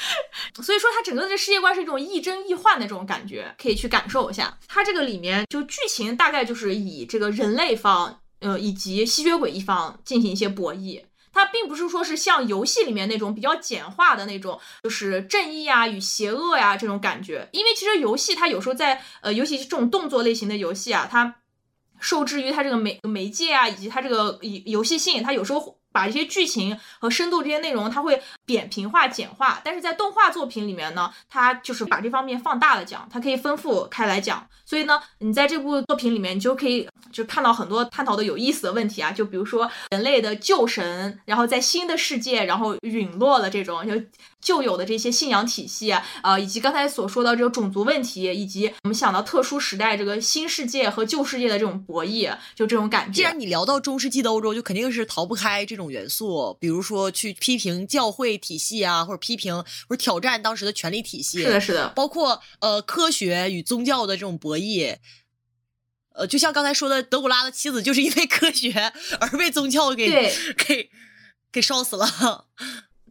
所以说它整个的这世界观是一种亦真亦幻的这种感觉，可以去感受一下。它这个里面就剧情大概就是以这个人类方，呃，以及吸血鬼一方进行一些博弈。它并不是说是像游戏里面那种比较简化的那种，就是正义啊与邪恶呀这种感觉。因为其实游戏它有时候在，呃，尤其是这种动作类型的游戏啊，它受制于它这个媒媒介啊，以及它这个游游戏性，它有时候。把这些剧情和深度这些内容，它会扁平化、简化，但是在动画作品里面呢，它就是把这方面放大了讲，它可以丰富开来讲。所以呢，你在这部作品里面，你就可以就看到很多探讨的有意思的问题啊，就比如说人类的旧神，然后在新的世界，然后陨落了这种就。旧有的这些信仰体系啊，呃，以及刚才所说的这个种族问题，以及我们想到特殊时代这个新世界和旧世界的这种博弈，就这种感觉。既然你聊到中世纪的欧洲，就肯定是逃不开这种元素，比如说去批评教会体系啊，或者批评或者挑战当时的权力体系。是的，是的。包括呃科学与宗教的这种博弈，呃，就像刚才说的，德古拉的妻子就是因为科学 而被宗教给给给烧死了。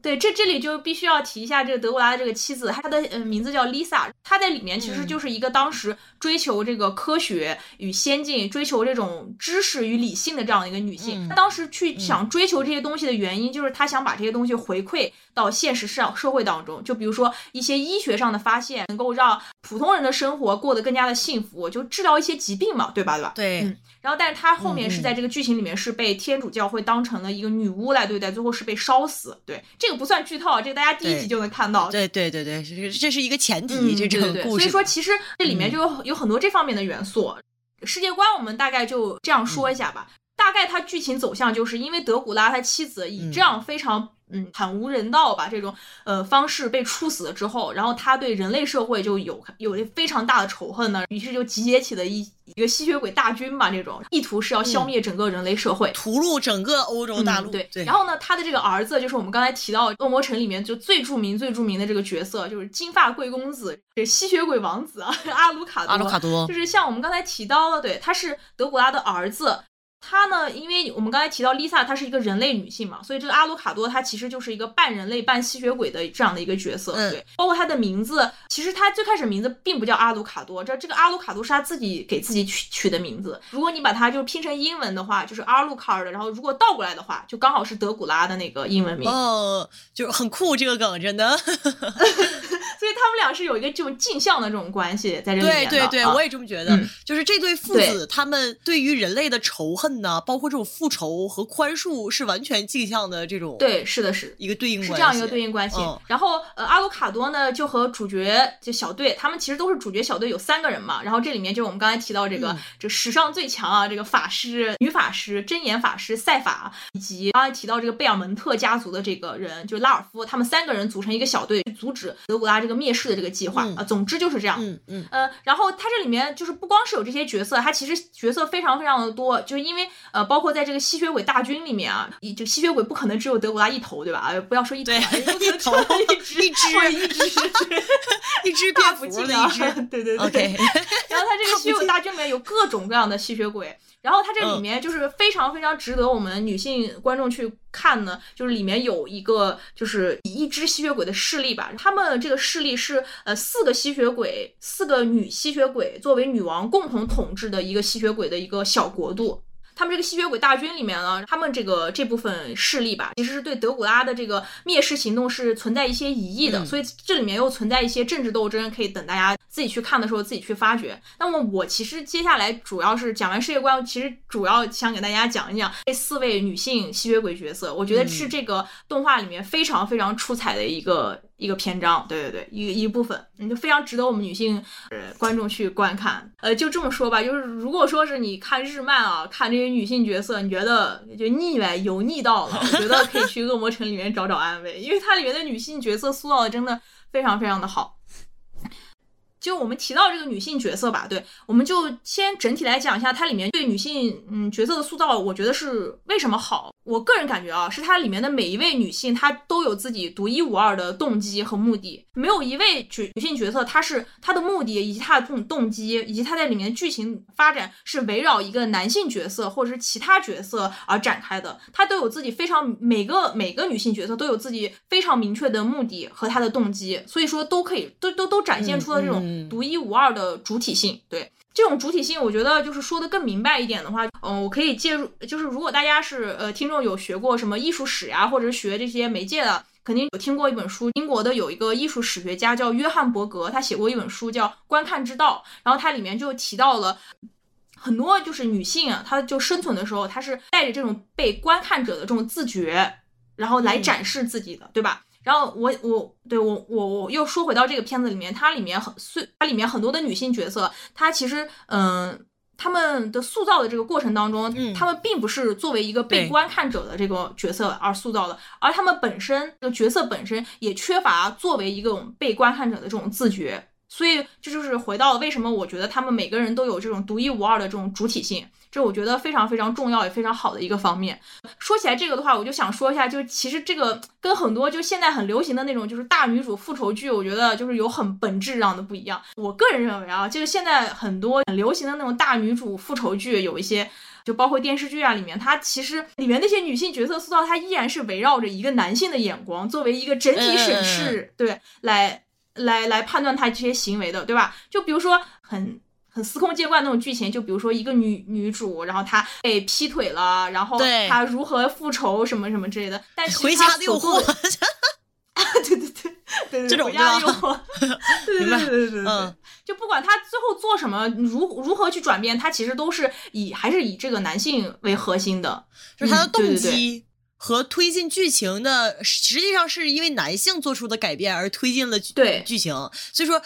对，这这里就必须要提一下这个德古拉的这个妻子，她的呃名字叫 Lisa，她在里面其实就是一个当时追求这个科学与先进，追求这种知识与理性的这样的一个女性。她当时去想追求这些东西的原因，就是她想把这些东西回馈到现实社社会当中，就比如说一些医学上的发现，能够让普通人的生活过得更加的幸福，就治疗一些疾病嘛，对吧？对吧？对。嗯。然后，但是她后面是在这个剧情里面是被天主教会当成了一个女巫来对待，最后是被烧死。对，这个不算剧透，这个大家第一集就能看到。对对对对，这这是一个前提，这这个故事。所以说，其实这里面就有有很多这方面的元素。世界观我们大概就这样说一下吧。大概它剧情走向就是因为德古拉他妻子以这样非常。嗯，惨无人道吧？这种呃方式被处死了之后，然后他对人类社会就有有非常大的仇恨呢，于是就集结起了一一个吸血鬼大军吧，这种意图是要消灭整个人类社会，屠戮整个欧洲大陆。对对。然后呢，他的这个儿子就是我们刚才提到《恶魔城》里面就最著名、最著名的这个角色，就是金发贵公子，这吸血鬼王子啊 阿鲁卡多。阿鲁卡多就是像我们刚才提到了，对，他是德古拉的儿子。她呢？因为我们刚才提到 Lisa，她是一个人类女性嘛，所以这个阿鲁卡多她其实就是一个半人类半吸血鬼的这样的一个角色。对，包括她的名字，其实她最开始名字并不叫阿鲁卡多，这这个阿鲁卡多是她自己给自己取取的名字。如果你把它就拼成英文的话，就是阿鲁卡尔的，然后如果倒过来的话，就刚好是德古拉的那个英文名。哦，就是很酷这个梗，真的。所以他们俩是有一个这种镜像的这种关系在这里面的。对对对，我也这么觉得。就是这对父子，他们对于人类的仇恨呢，包括这种复仇和宽恕，是完全镜像的这种。对，是的，是一个对应关系。是这样一个对应关系。然后，呃，阿鲁卡多呢，就和主角就小队，他们其实都是主角小队，有三个人嘛。然后这里面就我们刚才提到这个，这史上最强啊，这个法师、女法师、真言法师赛法，以及刚才提到这个贝尔蒙特家族的这个人，就是拉尔夫，他们三个人组成一个小队，去阻止德古拉这个。灭世的这个计划啊，总之就是这样。嗯嗯呃，然后它这里面就是不光是有这些角色，它其实角色非常非常的多，就是因为呃，包括在这个吸血鬼大军里面啊，一就吸血鬼不可能只有德古拉一头，对吧？啊，不要说一头，一头 一只一只 一只一只蝙蝠精的一只，对对对。OK。然后它这个吸血鬼大军里面有各种各样的吸血鬼。然后它这里面就是非常非常值得我们女性观众去看呢，就是里面有一个就是一只吸血鬼的势力吧，他们这个势力是呃四个吸血鬼，四个女吸血鬼作为女王共同统治的一个吸血鬼的一个小国度。他们这个吸血鬼大军里面呢，他们这个这部分势力吧，其实是对德古拉的这个灭世行动是存在一些疑义的，所以这里面又存在一些政治斗争，可以等大家自己去看的时候自己去发掘。那么我其实接下来主要是讲完世界观，其实主要想给大家讲一讲这四位女性吸血鬼角色，我觉得是这个动画里面非常非常出彩的一个。一个篇章，对对对，一一部分，你就非常值得我们女性呃观众去观看。呃，就这么说吧，就是如果说是你看日漫啊，看这些女性角色，你觉得就腻歪油腻到了，我觉得可以去恶魔城里面找找安慰，因为它里面的女性角色塑造的真的非常非常的好。就我们提到这个女性角色吧，对，我们就先整体来讲一下它里面对女性嗯角色的塑造，我觉得是为什么好。我个人感觉啊，是它里面的每一位女性，她都有自己独一无二的动机和目的，没有一位角女性角色，她是她的目的以及她的这种动机，以及她在里面的剧情发展是围绕一个男性角色或者是其他角色而展开的，她都有自己非常每个每个女性角色都有自己非常明确的目的和她的动机，所以说都可以都都都展现出了这种独一无二的主体性，对。这种主体性，我觉得就是说的更明白一点的话，嗯，我可以介入，就是如果大家是呃听众有学过什么艺术史呀，或者是学这些媒介的，肯定有听过一本书，英国的有一个艺术史学家叫约翰伯格，他写过一本书叫《观看之道》，然后它里面就提到了很多就是女性啊，她就生存的时候，她是带着这种被观看者的这种自觉，然后来展示自己的，对吧？然后我我对我我我又说回到这个片子里面，它里面很虽，它里面很多的女性角色，她其实嗯，她们的塑造的这个过程当中，她们并不是作为一个被观看者的这个角色而塑造的，而她们本身这个角色本身也缺乏作为一个被观看者的这种自觉，所以这就是回到为什么我觉得他们每个人都有这种独一无二的这种主体性。这我觉得非常非常重要也非常好的一个方面。说起来这个的话，我就想说一下，就是其实这个跟很多就现在很流行的那种就是大女主复仇剧，我觉得就是有很本质上的不一样。我个人认为啊，就是现在很多很流行的那种大女主复仇剧，有一些就包括电视剧啊里面，它其实里面那些女性角色塑造，它依然是围绕着一个男性的眼光作为一个整体审视，对，来来来判断他这些行为的，对吧？就比如说很。很司空见惯那种剧情，就比如说一个女女主，然后她被劈腿了，然后她如何复仇什么什么之类的。但是回家诱惑，对对对对，这种 对对对对对对，就不管他最后做什么，如如何去转变，他其实都是以还是以这个男性为核心的，就是他的动机。和推进剧情的，实际上是因为男性做出的改变而推进了对剧情。所以说，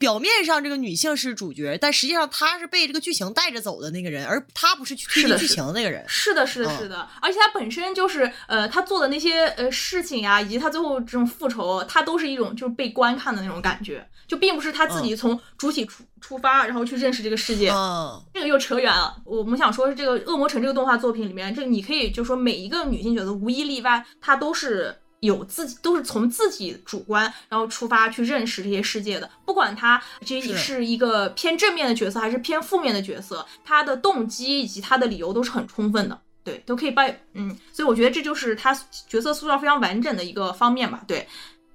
表面上这个女性是主角，但实际上她是被这个剧情带着走的那个人，而她不是去推进剧情的那个人。是的，是的，是的。而且她本身就是，呃，她做的那些呃事情呀，以及她最后这种复仇，她都是一种就是被观看的那种感觉，就并不是她自己从主体出出发，然后去认识这个世界。嗯，这个又扯远了。我们想说是这个《恶魔城》这个动画作品里面，这个你可以就说每一个女性角色。无一例外，她都是有自己，都是从自己主观然后出发去认识这些世界的。不管他这是一个偏正面的角色还是偏负面的角色，她的动机以及她的理由都是很充分的。对，都可以把嗯，所以我觉得这就是他角色塑造非常完整的一个方面吧。对，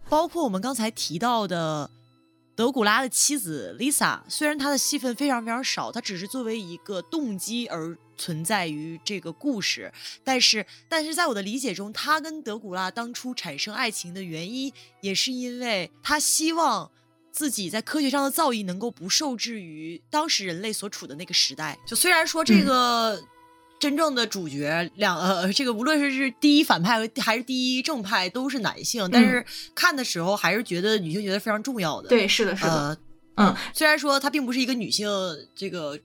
包括我们刚才提到的德古拉的妻子 Lisa，虽然她的戏份非常非常少，她只是作为一个动机而。存在于这个故事，但是，但是在我的理解中，她跟德古拉当初产生爱情的原因，也是因为她希望自己在科学上的造诣能够不受制于当时人类所处的那个时代。就虽然说这个真正的主角两呃，这个无论是是第一反派和还是第一正派都是男性，但是看的时候还是觉得女性觉得非常重要的。对，是的，是的，嗯，虽然说它并不是一个女性这个。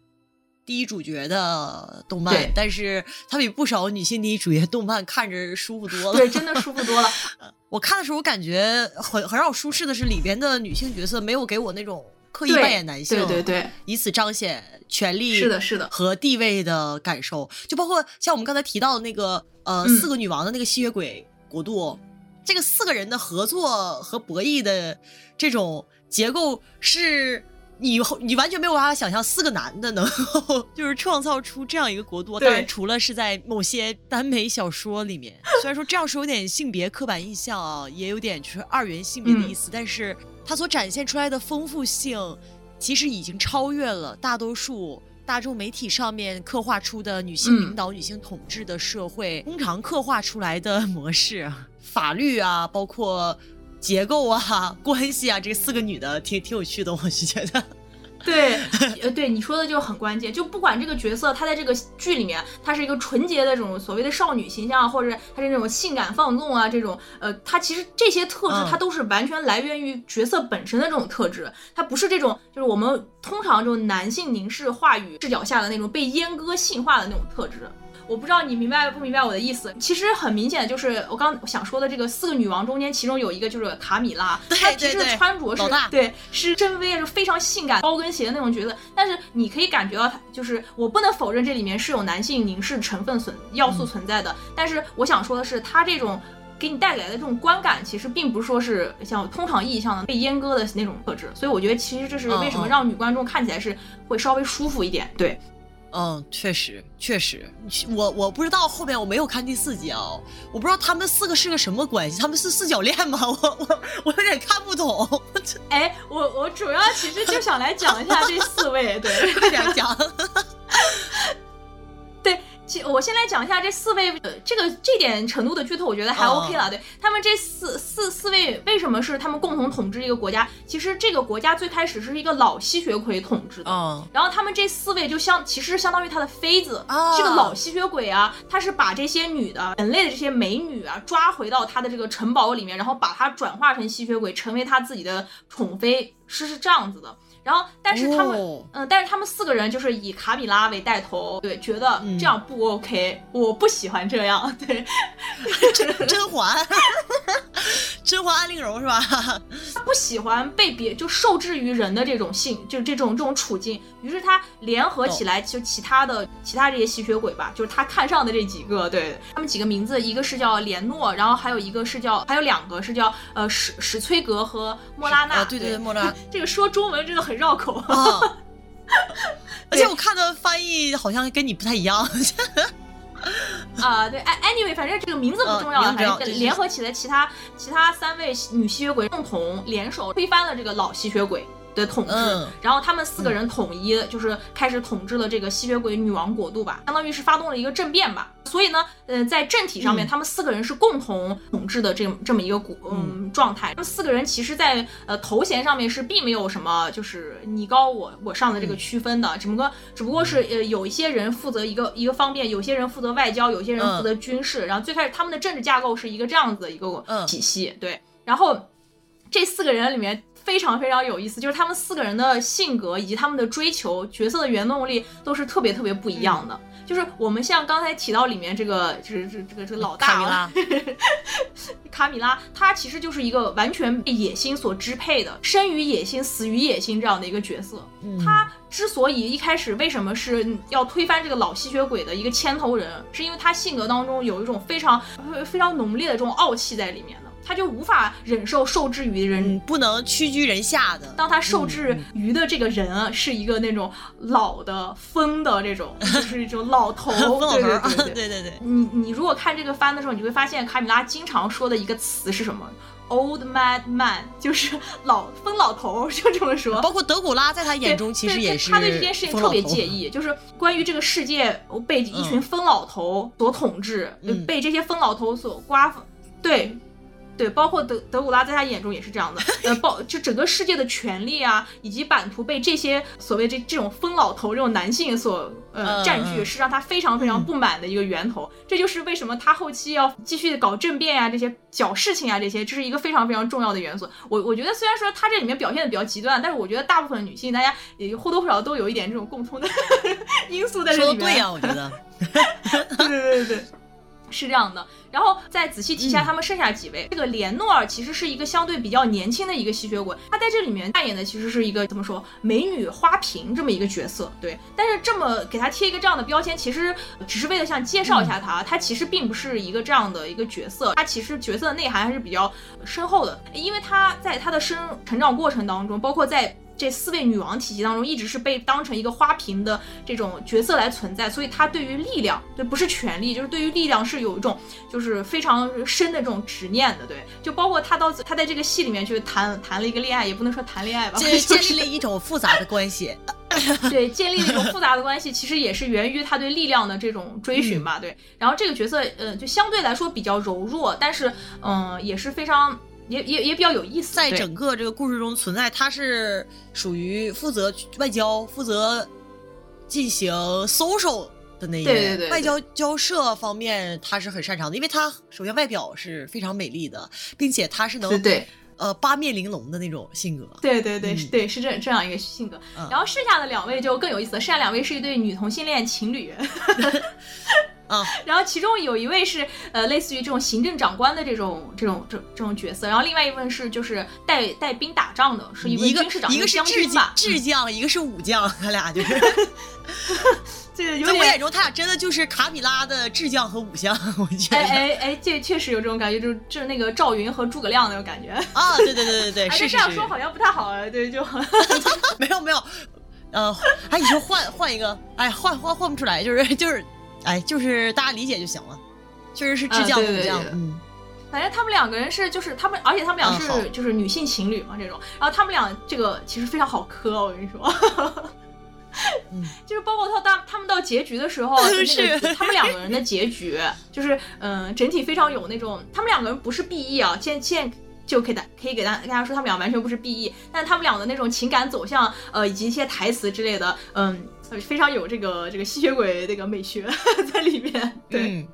第一主角的动漫，但是它比不少女性第一主角动漫看着舒服多了。对，真的舒服多了。我看的时候，我感觉很很让我舒适的是，里边的女性角色没有给我那种刻意扮演男性，对对对，以此彰显权力是的，是的和地位的感受。就包括像我们刚才提到的那个呃四个女王的那个吸血鬼国度，这个四个人的合作和博弈的这种结构是。你你完全没有办法想象四个男的能够 就是创造出这样一个国度，当然除了是在某些耽美小说里面，虽然说这样是有点性别刻板印象啊，也有点就是二元性别的意思，但是它所展现出来的丰富性，其实已经超越了大多数大众媒体上面刻画出的女性领导、女性统治的社会通常刻画出来的模式，法律啊，包括。结构啊，关系啊，这四个女的挺挺有趣的，我是觉得。对，呃，对你说的就很关键，就不管这个角色她在这个剧里面，她是一个纯洁的这种所谓的少女形象，或者她是那种性感放纵啊这种，呃，她其实这些特质，它都是完全来源于角色本身的这种特质，它不是这种就是我们通常这种男性凝视话语视角下的那种被阉割性化的那种特质。我不知道你明白不明白我的意思。其实很明显，就是我刚想说的这个四个女王中间，其中有一个就是卡米拉，她其实穿着是对是真 V，是非常性感高跟鞋的那种角色。但是你可以感觉到，她就是我不能否认这里面是有男性凝视成分存要素存在的。但是我想说的是，她这种。给你带来的这种观感，其实并不是说是像通常意义上的被阉割的那种特质，所以我觉得其实这是为什么让女观众看起来是会稍微舒服一点。对，嗯，确实确实，我我不知道后面我没有看第四集啊，我不知道他们四个是个什么关系，他们是四角恋吗？我我我有点看不懂。哎，我我主要其实就想来讲一下这四位，对，快点讲。我先来讲一下这四位，这个这点程度的剧透，我觉得还 OK 了。对他们这四四四位，为什么是他们共同统治一个国家？其实这个国家最开始是一个老吸血鬼统治的，然后他们这四位就相，其实相当于他的妃子，这个老吸血鬼啊，他是把这些女的人类的这些美女啊抓回到他的这个城堡里面，然后把她转化成吸血鬼，成为他自己的宠妃，是是这样子的。然后，但是他们，嗯，但是他们四个人就是以卡米拉为带头，对，觉得这样不 OK，我不喜欢这样，对，甄嬛，甄嬛安陵容是吧？不喜欢被别就受制于人的这种性，就这种这种处境，于是他联合起来，就其他的其他这些吸血鬼吧，就是他看上的这几个，对。他们几个名字，一个是叫莲诺，然后还有一个是叫，还有两个是叫呃史史崔格和莫拉娜，对对对，莫拉，这个说中文真的很。绕口啊！而且我看的翻译好像跟你不太一样。啊，对，anyway，反正这个名字不重要，反正联合起来，其他其他三位女吸血鬼共同联手推翻了这个老吸血鬼。的统治，然后他们四个人统一，就是开始统治了这个吸血鬼女王国度吧，相当于是发动了一个政变吧。所以呢，呃，在政体上面，他们四个人是共同统治的这这么一个古嗯状态。他们四个人其实，在呃头衔上面是并没有什么就是你高我我上的这个区分的，只不过只不过是呃有一些人负责一个一个方面，有些人负责外交，有些人负责军事。然后最开始他们的政治架构是一个这样子的一个体系，对。然后这四个人里面。非常非常有意思，就是他们四个人的性格以及他们的追求，角色的原动力都是特别特别不一样的。就是我们像刚才提到里面这个，就是这这个这个老大卡米拉，卡米拉，他其实就是一个完全被野心所支配的，生于野心，死于野心这样的一个角色。他之所以一开始为什么是要推翻这个老吸血鬼的一个牵头人，是因为他性格当中有一种非常非常浓烈的这种傲气在里面的。他就无法忍受受制于人，不能屈居人下的。当他受制于的这个人是一个那种老的疯的这种，就是一种老头，对对对对 对对。你你如果看这个番的时候，你会发现卡米拉经常说的一个词是什么？Old mad man，就是老疯老头，就这么说。包括德古拉在他眼中其实也是，他对这件事情特别介意，就是关于这个世界被一群疯老头所统治，被这些疯老头所瓜分，对。对，包括德德古拉在他眼中也是这样的，呃，包就整个世界的权利啊，以及版图被这些所谓这这种疯老头这种男性所呃占据，是让他非常非常不满的一个源头。这就是为什么他后期要继续搞政变呀，这些搅事情啊，这些这是一个非常非常重要的元素。我我觉得虽然说他这里面表现的比较极端，但是我觉得大部分女性大家也或多或少都有一点这种共通的 因素在这里面。对呀，我觉得。对对对对。是这样的，然后再仔细提一下他们剩下几位。这个莲诺尔其实是一个相对比较年轻的一个吸血鬼，他在这里面扮演的其实是一个怎么说美女花瓶这么一个角色。对，但是这么给他贴一个这样的标签，其实只是为了想介绍一下他，他其实并不是一个这样的一个角色，他其实角色的内涵还是比较深厚的，因为他在他的生成长过程当中，包括在。这四位女王体系当中，一直是被当成一个花瓶的这种角色来存在，所以她对于力量，对不是权力，就是对于力量是有一种就是非常深的这种执念的，对，就包括她到她在这个戏里面去谈谈了一个恋爱，也不能说谈恋爱吧，建 建立了一种复杂的关系，对，建立了一种复杂的关系，其实也是源于她对力量的这种追寻吧，对，然后这个角色，呃，就相对来说比较柔弱，但是，嗯，也是非常。也也也比较有意思，在整个这个故事中存在，他是属于负责外交、负责进行 social 的那一种，对对对。外交交涉方面，他是很擅长的，因为他首先外表是非常美丽的，并且他是能对呃八面玲珑的那种性格。对对对，对是这这样一个性格。然后剩下的两位就更有意思了，剩下两位是一对女同性恋情侣。啊，然后其中有一位是呃类似于这种行政长官的这种这种这这种角色，然后另外一位是就是带带兵打仗的，是一位军事长，一个是智将，智将，一个是武将，他俩就是。这在我眼中，他俩真的就是卡米拉的智将和武将，我觉得。哎哎哎，这确实有这种感觉，就是就是那个赵云和诸葛亮那种感觉。啊，对对对对对，是这样说好像不太好，对，就 没有没有，呃，哎，你说换换一个，哎，换换换不出来，就是就是，哎，就是大家理解就行了，确实是智将武将，嗯，反正他们两个人是就是他们，而且他们俩是就是女性情侣嘛这种，然后他们俩这个其实非常好磕，我跟你说。就是包括他大他们到结局的时候，就是。他们两个人的结局，就是嗯，整体非常有那种，他们两个人不是 B E 啊，现现在就可以大可以给大大家说，他们俩完全不是 B E，但他们俩的那种情感走向，呃，以及一些台词之类的，嗯，非常有这个这个吸血鬼那个美学 在里面，对，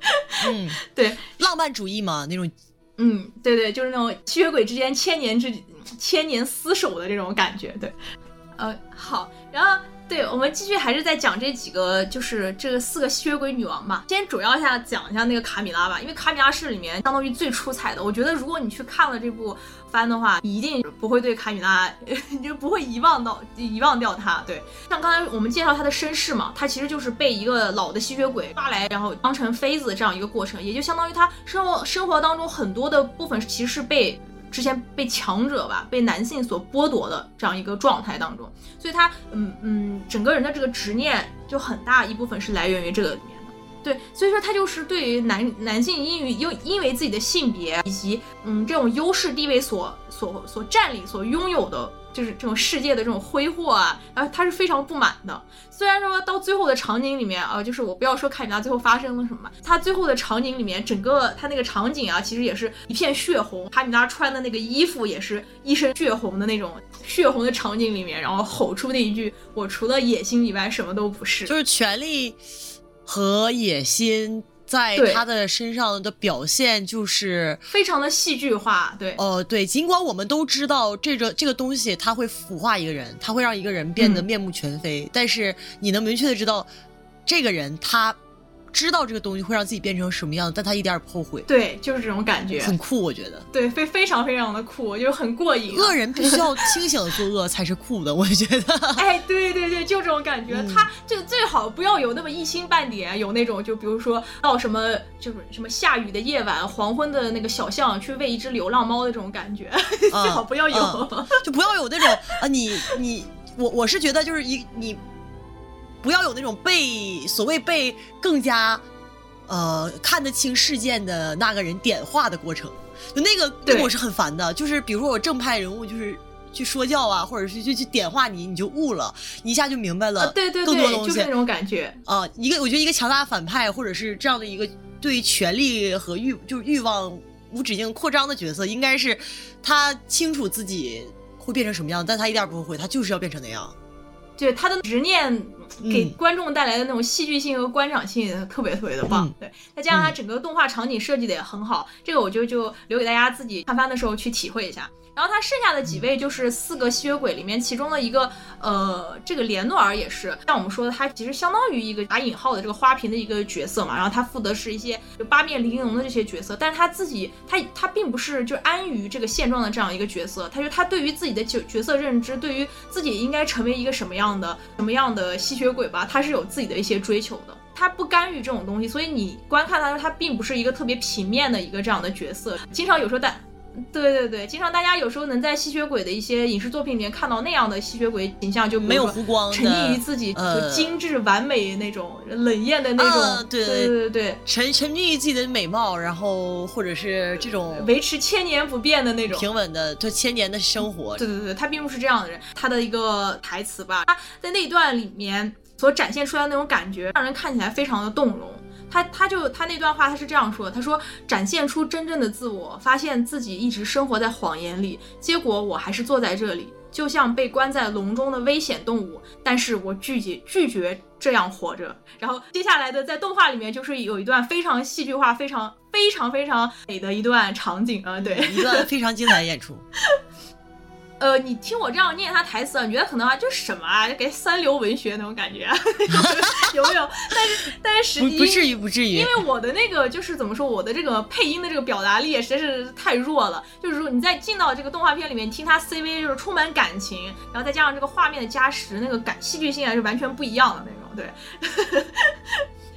嗯，对，浪漫主义嘛那种，嗯，对对，就是那种吸血鬼之间千年之千年厮守的这种感觉，对，呃，好，然后。对，我们继续还是在讲这几个，就是这四个吸血鬼女王吧。先主要一下讲一下那个卡米拉吧，因为卡米拉是里面相当于最出彩的。我觉得如果你去看了这部翻的话，一定不会对卡米拉，就不会遗忘到遗忘掉她。对，像刚才我们介绍她的身世嘛，她其实就是被一个老的吸血鬼抓来，然后当成妃子这样一个过程，也就相当于她生活生活当中很多的部分其实是被。之前被强者吧，被男性所剥夺的这样一个状态当中，所以他，嗯嗯，整个人的这个执念就很大一部分是来源于这个。对，所以说他就是对于男男性因为因因为自己的性别以及嗯这种优势地位所所所占领所拥有的。就是这种世界的这种挥霍啊，然后他是非常不满的。虽然说到最后的场景里面啊，就是我不要说卡米拉最后发生了什么，他最后的场景里面，整个他那个场景啊，其实也是一片血红。卡米拉穿的那个衣服也是一身血红的那种血红的场景里面，然后吼出那一句：“我除了野心以外什么都不是。”就是权力和野心。在他的身上的表现就是非常的戏剧化，对，哦，对，尽管我们都知道这个这个东西它会腐化一个人，它会让一个人变得面目全非，但是你能明确的知道，这个人他。知道这个东西会让自己变成什么样，但他一点也不后悔。对，就是这种感觉，很酷，我觉得。对，非非常非常的酷，就是很过瘾。恶人必须要 清醒作恶才是酷的，我觉得。哎，对对对，就这种感觉。他就最好不要有那么一星半点，有那种就比如说到什么就是什么下雨的夜晚、黄昏的那个小巷去喂一只流浪猫的这种感觉，最好不要有，就不要有那种啊，你你我我是觉得就是一你。不要有那种被所谓被更加，呃看得清事件的那个人点化的过程，就那个对我是很烦的。就是比如说我正派人物就是去说教啊，或者是去去点化你，你就悟了，一下就明白了。对对对，就是那种感觉啊。一个我觉得一个强大反派，或者是这样的一个对权力和欲就是欲望无止境扩张的角色，应该是他清楚自己会变成什么样，但他一点不后悔，他就是要变成那样。就是他的执念。给观众带来的那种戏剧性和观赏性特别特别的棒，对，再加上它整个动画场景设计的也很好，这个我就就留给大家自己看番的时候去体会一下。然后他剩下的几位就是四个吸血鬼里面其中的一个，呃，这个莲诺尔也是，像我们说的，他其实相当于一个打引号的这个花瓶的一个角色嘛。然后他负责是一些就八面玲珑的这些角色，但是他自己他他并不是就安于这个现状的这样一个角色，他就他对于自己的角角色认知，对于自己应该成为一个什么样的什么样的吸血鬼吧，他是有自己的一些追求的，他不干预这种东西，所以你观看他，他并不是一个特别平面的一个这样的角色，经常有时候带。对对对，经常大家有时候能在吸血鬼的一些影视作品里面看到那样的吸血鬼形象，就没有浮光，沉溺于自己就精致完美那种冷艳的那种，对对对对，沉沉溺于自己的美貌，然后或者是这种维持千年不变的那种。平稳的，就千年的生活。对对对，他并不是这样的人，他的一个台词吧，他在那段里面所展现出来的那种感觉，让人看起来非常的动容。他他就他那段话他是这样说的，他说展现出真正的自我，发现自己一直生活在谎言里，结果我还是坐在这里，就像被关在笼中的危险动物，但是我拒绝拒绝这样活着。然后接下来的在动画里面就是有一段非常戏剧化、非常非常非常美的一段场景啊，对，一段非常精彩的演出。呃，你听我这样念他台词，你觉得可能啊，这什么啊，给三流文学那种感觉，有没有？但是但是实不至于不至于，因为我的那个就是怎么说，我的这个配音的这个表达力也实在是太弱了。就是说你在进到这个动画片里面听他 CV，就是充满感情，然后再加上这个画面的加持，那个感戏剧性啊是完全不一样的那种。对。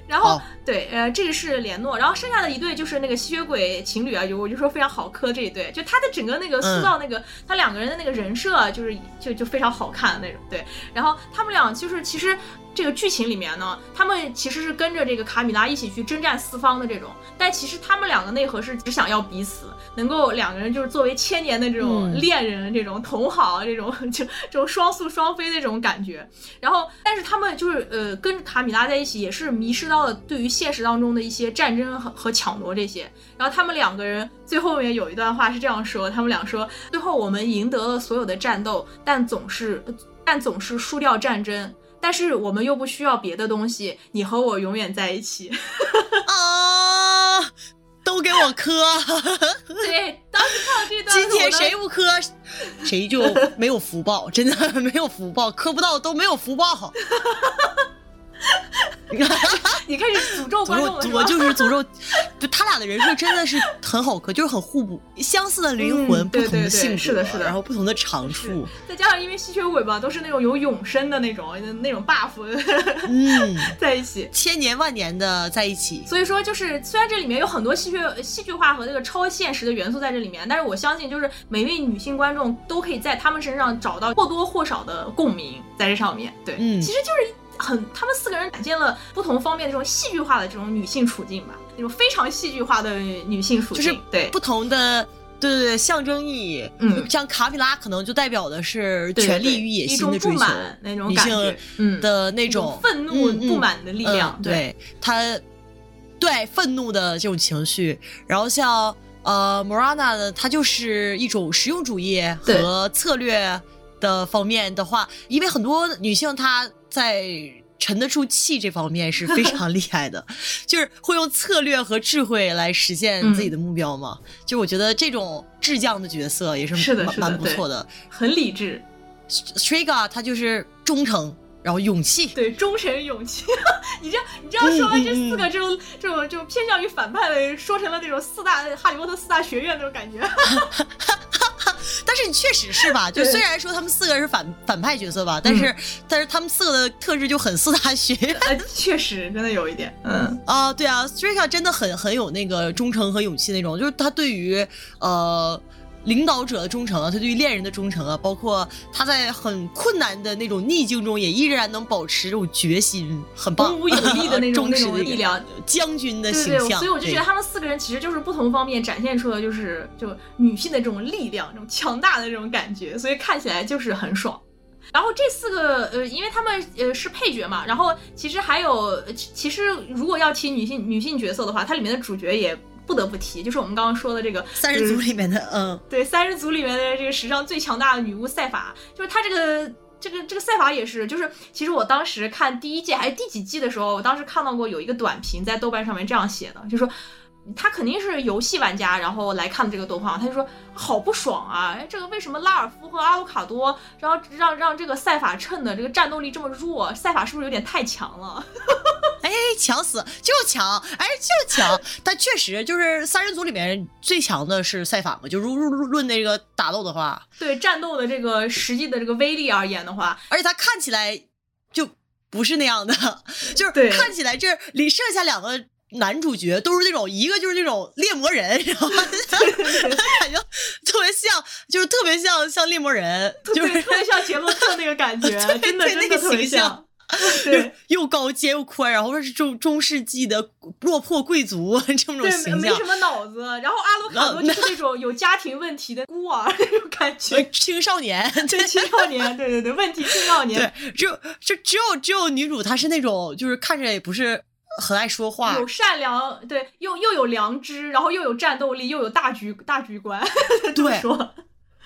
然后对，呃，这个是莲诺，然后剩下的一对就是那个吸血鬼情侣啊，就我就说非常好磕这一对，就他的整个那个塑造那个他两个人的那个人设，就是就就非常好看那种。对，然后他们俩就是其实。这个剧情里面呢，他们其实是跟着这个卡米拉一起去征战四方的这种，但其实他们两个内核是只想要彼此，能够两个人就是作为千年的这种恋人、这种同好、这种就这种双宿双飞的这种感觉。然后，但是他们就是呃跟卡米拉在一起，也是迷失到了对于现实当中的一些战争和和抢夺这些。然后他们两个人最后面有一段话是这样说：他们俩说，最后我们赢得了所有的战斗，但总是但总是输掉战争。但是我们又不需要别的东西，你和我永远在一起。啊，都给我磕！对，当时看到这段，今天谁不磕，谁就没有福报，真的没有福报，磕不到都没有福报。你看，你开始诅咒观众了。我就是诅咒，就他俩的人设真的是很好磕，就是很互补，相似的灵魂，不同的性格，是的，是的，然后不同的长处。再加上因为吸血鬼吧，都是那种有永生的那种那种 buff，嗯，在一起千年万年的在一起。所以说，就是虽然这里面有很多戏剧戏剧化和这个超现实的元素在这里面，但是我相信，就是每位女性观众都可以在他们身上找到或多或少的共鸣在这上面。对，嗯，其实就是。很，他们四个人展现了不同方面的这种戏剧化的这种女性处境吧，那种非常戏剧化的女性处境，就是对不同的，对对对，象征意义。嗯，像卡米拉可能就代表的是权力与野心的追求，那种感觉，嗯的那种愤怒不满的力量。对，他对愤怒的这种情绪。然后像呃，Morana 呢，它就是一种实用主义和策略的方面的话，因为很多女性她。在沉得住气这方面是非常厉害的，就是会用策略和智慧来实现自己的目标嘛。就我觉得这种智将的角色也是是的，蛮不错的，很理智。Striga 他就是忠诚，然后勇气，对，忠诚勇气。你这你这样说完这四个这种这种就偏向于反派的，说成了那种四大哈利波特四大学院那种感觉。但是你确实是吧？就虽然说他们四个是反反派角色吧，但是但是他们四个的特质就很四大学院。确实，真的有一点。嗯啊，对啊 s t r i k a 真的很很有那个忠诚和勇气那种，就是他对于呃。领导者的忠诚啊，他对于恋人的忠诚啊，包括他在很困难的那种逆境中，也依然能保持这种决心，很棒，无有力的那种 那种力量，将军的形象。所以我就觉得他们四个人其实就是不同方面展现出的，就是就女性的这种力量，这种强大的这种感觉，所以看起来就是很爽。然后这四个呃，因为他们呃是配角嘛，然后其实还有，其实如果要提女性女性角色的话，它里面的主角也。不得不提，就是我们刚刚说的这个三人组里面的，嗯，对，三人组里面的这个史上最强大的女巫赛法，就是她这个这个这个赛法也是，就是其实我当时看第一季还是第几季的时候，我当时看到过有一个短评在豆瓣上面这样写的，就说。他肯定是游戏玩家，然后来看这个动画，他就说好不爽啊！哎，这个为什么拉尔夫和阿鲁卡多，然后让让这个赛法衬的这个战斗力这么弱？赛法是不是有点太强了？哎，强死就强，哎就强。但确实就是三人组里面最强的是赛法嘛，就如如论那个打斗的话，对战斗的这个实际的这个威力而言的话，而且他看起来就不是那样的，就是看起来这里剩下两个。男主角都是那种，一个就是那种猎魔人，然后 感觉特别像，就是特别像像猎魔人，就是特别像杰洛特那个感觉，真的那个形象，对，又高肩又宽，然后说是中中世纪的落魄贵族这么种形象，没什么脑子，然后阿鲁卡多就是那种有家庭问题的孤儿那种感觉，青少年，对青少年，对对对，问题青少年，对，只有就只有只有女主她是那种，就是看着也不是。很爱说话，有善良，对，又又有良知，然后又有战斗力，又有大局大局观。对，说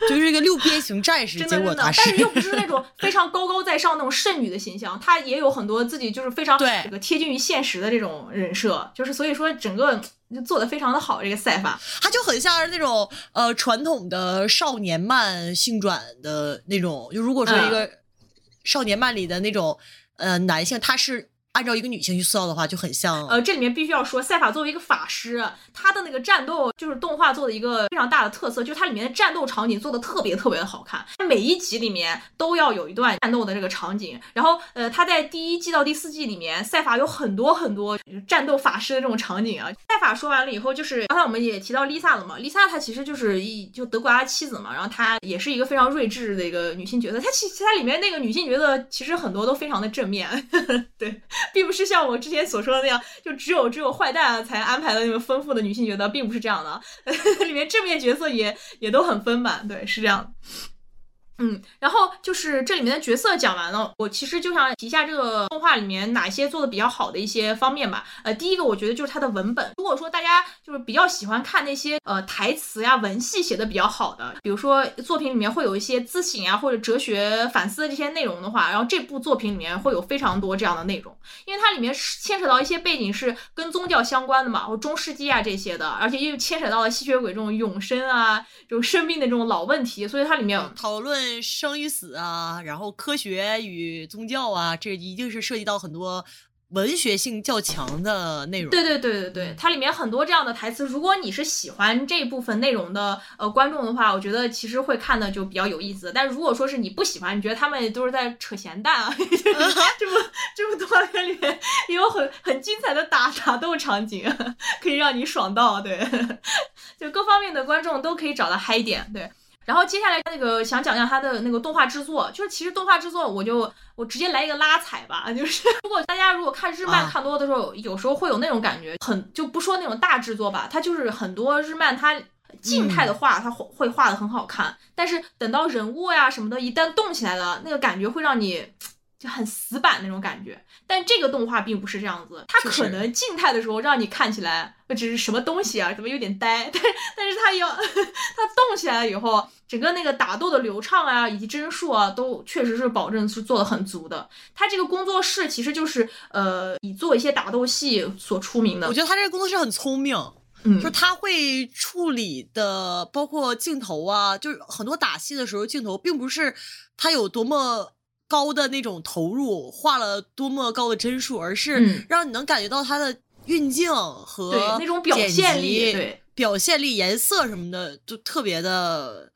就是一个六边形战士，结果他是，但是又不是那种非常高高在上那种圣女的形象，她也有很多自己就是非常对这个贴近于现实的这种人设，就是所以说整个就做的非常的好，这个赛法，他就很像是那种呃传统的少年漫性转的那种，就如果说一个少年漫里的那种呃男性，他是。按照一个女性去塑造的话，就很像。呃，这里面必须要说，赛法作为一个法师，他的那个战斗就是动画做的一个非常大的特色，就是它里面的战斗场景做的特别特别的好看。它每一集里面都要有一段战斗的这个场景。然后，呃，他在第一季到第四季里面，赛法有很多很多战斗法师的这种场景啊。赛法说完了以后，就是刚才我们也提到 Lisa 了嘛，Lisa 她其实就是一就德古拉妻子嘛，然后她也是一个非常睿智的一个女性角色。她其实她里面那个女性角色其实很多都非常的正面，对。并不是像我之前所说的那样，就只有只有坏蛋才安排的那么丰富的女性角色，并不是这样的，里面正面角色也也都很丰满，对，是这样。嗯，然后就是这里面的角色讲完了，我其实就想提一下这个动画里面哪些做的比较好的一些方面吧。呃，第一个我觉得就是它的文本。如果说大家就是比较喜欢看那些呃台词呀、文戏写的比较好的，比如说作品里面会有一些自省啊或者哲学反思的这些内容的话，然后这部作品里面会有非常多这样的内容，因为它里面牵扯到一些背景是跟宗教相关的嘛，或中世纪啊这些的，而且又牵扯到了吸血鬼这种永生啊、这种生命的这种老问题，所以它里面讨论。生与死啊，然后科学与宗教啊，这一定是涉及到很多文学性较强的内容。对对对对对，它里面很多这样的台词。如果你是喜欢这部分内容的呃观众的话，我觉得其实会看的就比较有意思。但如果说是你不喜欢，你觉得他们都是在扯闲蛋啊，这么这部动画片里面也有很很精彩的打打斗场景，可以让你爽到。对，就各方面的观众都可以找到嗨点。对。然后接下来那个想讲讲它的那个动画制作，就是其实动画制作我就我直接来一个拉踩吧，就是如果大家如果看日漫看多的时候，有时候会有那种感觉，很就不说那种大制作吧，它就是很多日漫它静态的画它会画的很好看，但是等到人物呀什么的，一旦动起来了，那个感觉会让你。就很死板那种感觉，但这个动画并不是这样子，它可能静态的时候让你看起来只是什么东西啊，怎么有点呆，但是但是它要 它动起来了以后，整个那个打斗的流畅啊，以及帧数啊，都确实是保证是做的很足的。它这个工作室其实就是呃以做一些打斗戏所出名的。我觉得他这个工作室很聪明，嗯，就是他会处理的，包括镜头啊，就是很多打戏的时候镜头并不是他有多么。高的那种投入，画了多么高的帧数，而是让你能感觉到它的运镜和那种表现力，对表现力、颜色什么的，就特别的。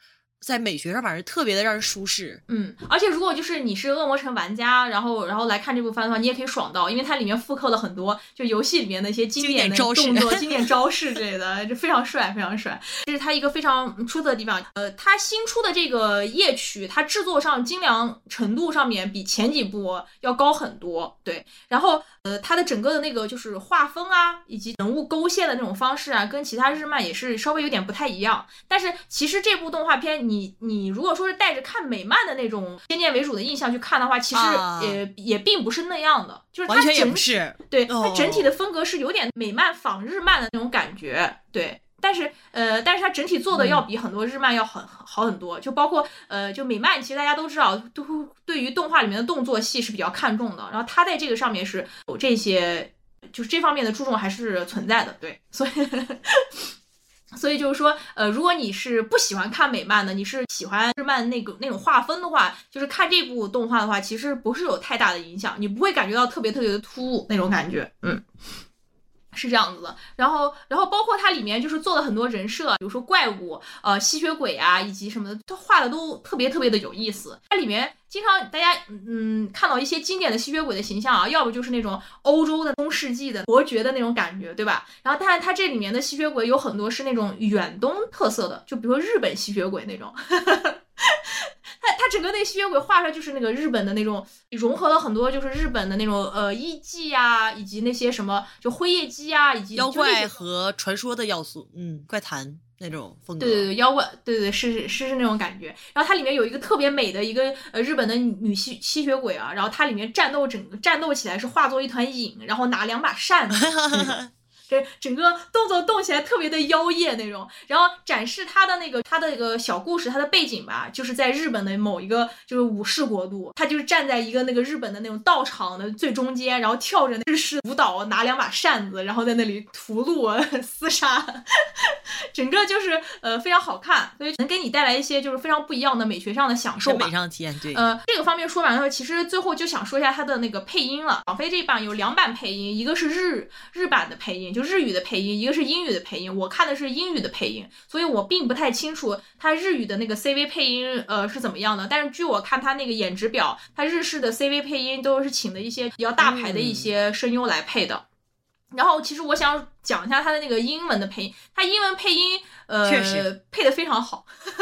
在美学上反正特别的让人舒适，嗯，而且如果就是你是恶魔城玩家，然后然后来看这部番的话，你也可以爽到，因为它里面复刻了很多就游戏里面的一些经典的动作、经典招式之类的，就非常帅，非常帅。这是它一个非常出色的地方。呃，它新出的这个夜曲，它制作上精良程度上面比前几部要高很多，对。然后呃，它的整个的那个就是画风啊，以及人物勾线的那种方式啊，跟其他日漫也是稍微有点不太一样。但是其实这部动画片你。你你如果说是带着看美漫的那种先见为主的印象去看的话，其实也也并不是那样的，就是它整体对它整体的风格是有点美漫仿日漫的那种感觉，对。但是呃，但是它整体做的要比很多日漫要很好很多，就包括呃，就美漫其实大家都知道，都对于动画里面的动作戏是比较看重的，然后它在这个上面是有这些，就是这方面的注重还是存在的，对，所以。所以就是说，呃，如果你是不喜欢看美漫的，你是喜欢日漫那个那种画风的话，就是看这部动画的话，其实不是有太大的影响，你不会感觉到特别特别的突兀那种感觉，嗯。是这样子的，然后，然后包括它里面就是做了很多人设，比如说怪物，呃，吸血鬼啊，以及什么的，它画的都特别特别的有意思。它里面经常大家嗯看到一些经典的吸血鬼的形象啊，要不就是那种欧洲的中世纪的伯爵的那种感觉，对吧？然后，但是它这里面的吸血鬼有很多是那种远东特色的，就比如说日本吸血鬼那种。它它整个那吸血鬼画出来就是那个日本的那种，融合了很多就是日本的那种呃艺伎呀，以及那些什么就辉夜姬啊，以及妖怪和传说的要素，嗯，怪谈那种风格。对对对，妖怪，对对对，是是是是那种感觉。然后它里面有一个特别美的一个呃日本的女吸吸血鬼啊，然后它里面战斗整个战斗起来是化作一团影，然后拿两把扇子。这整个动作动起来特别的妖艳那种，然后展示他的那个他的一个小故事，他的背景吧，就是在日本的某一个就是武士国度，他就是站在一个那个日本的那种道场的最中间，然后跳着日式舞蹈，拿两把扇子，然后在那里屠戮 厮杀，整个就是呃非常好看，所以能给你带来一些就是非常不一样的美学上的享受吧。美上体验对。呃，这个方面说完了，其实最后就想说一下它的那个配音了。网飞这一版有两版配音，一个是日日版的配音，就日语的配音，一个是英语的配音。我看的是英语的配音，所以我并不太清楚他日语的那个 CV 配音呃是怎么样的。但是据我看他那个演职表，他日式的 CV 配音都是请的一些比较大牌的一些声优来配的。然后，其实我想讲一下他的那个英文的配音，他英文配音，呃，配的非常好，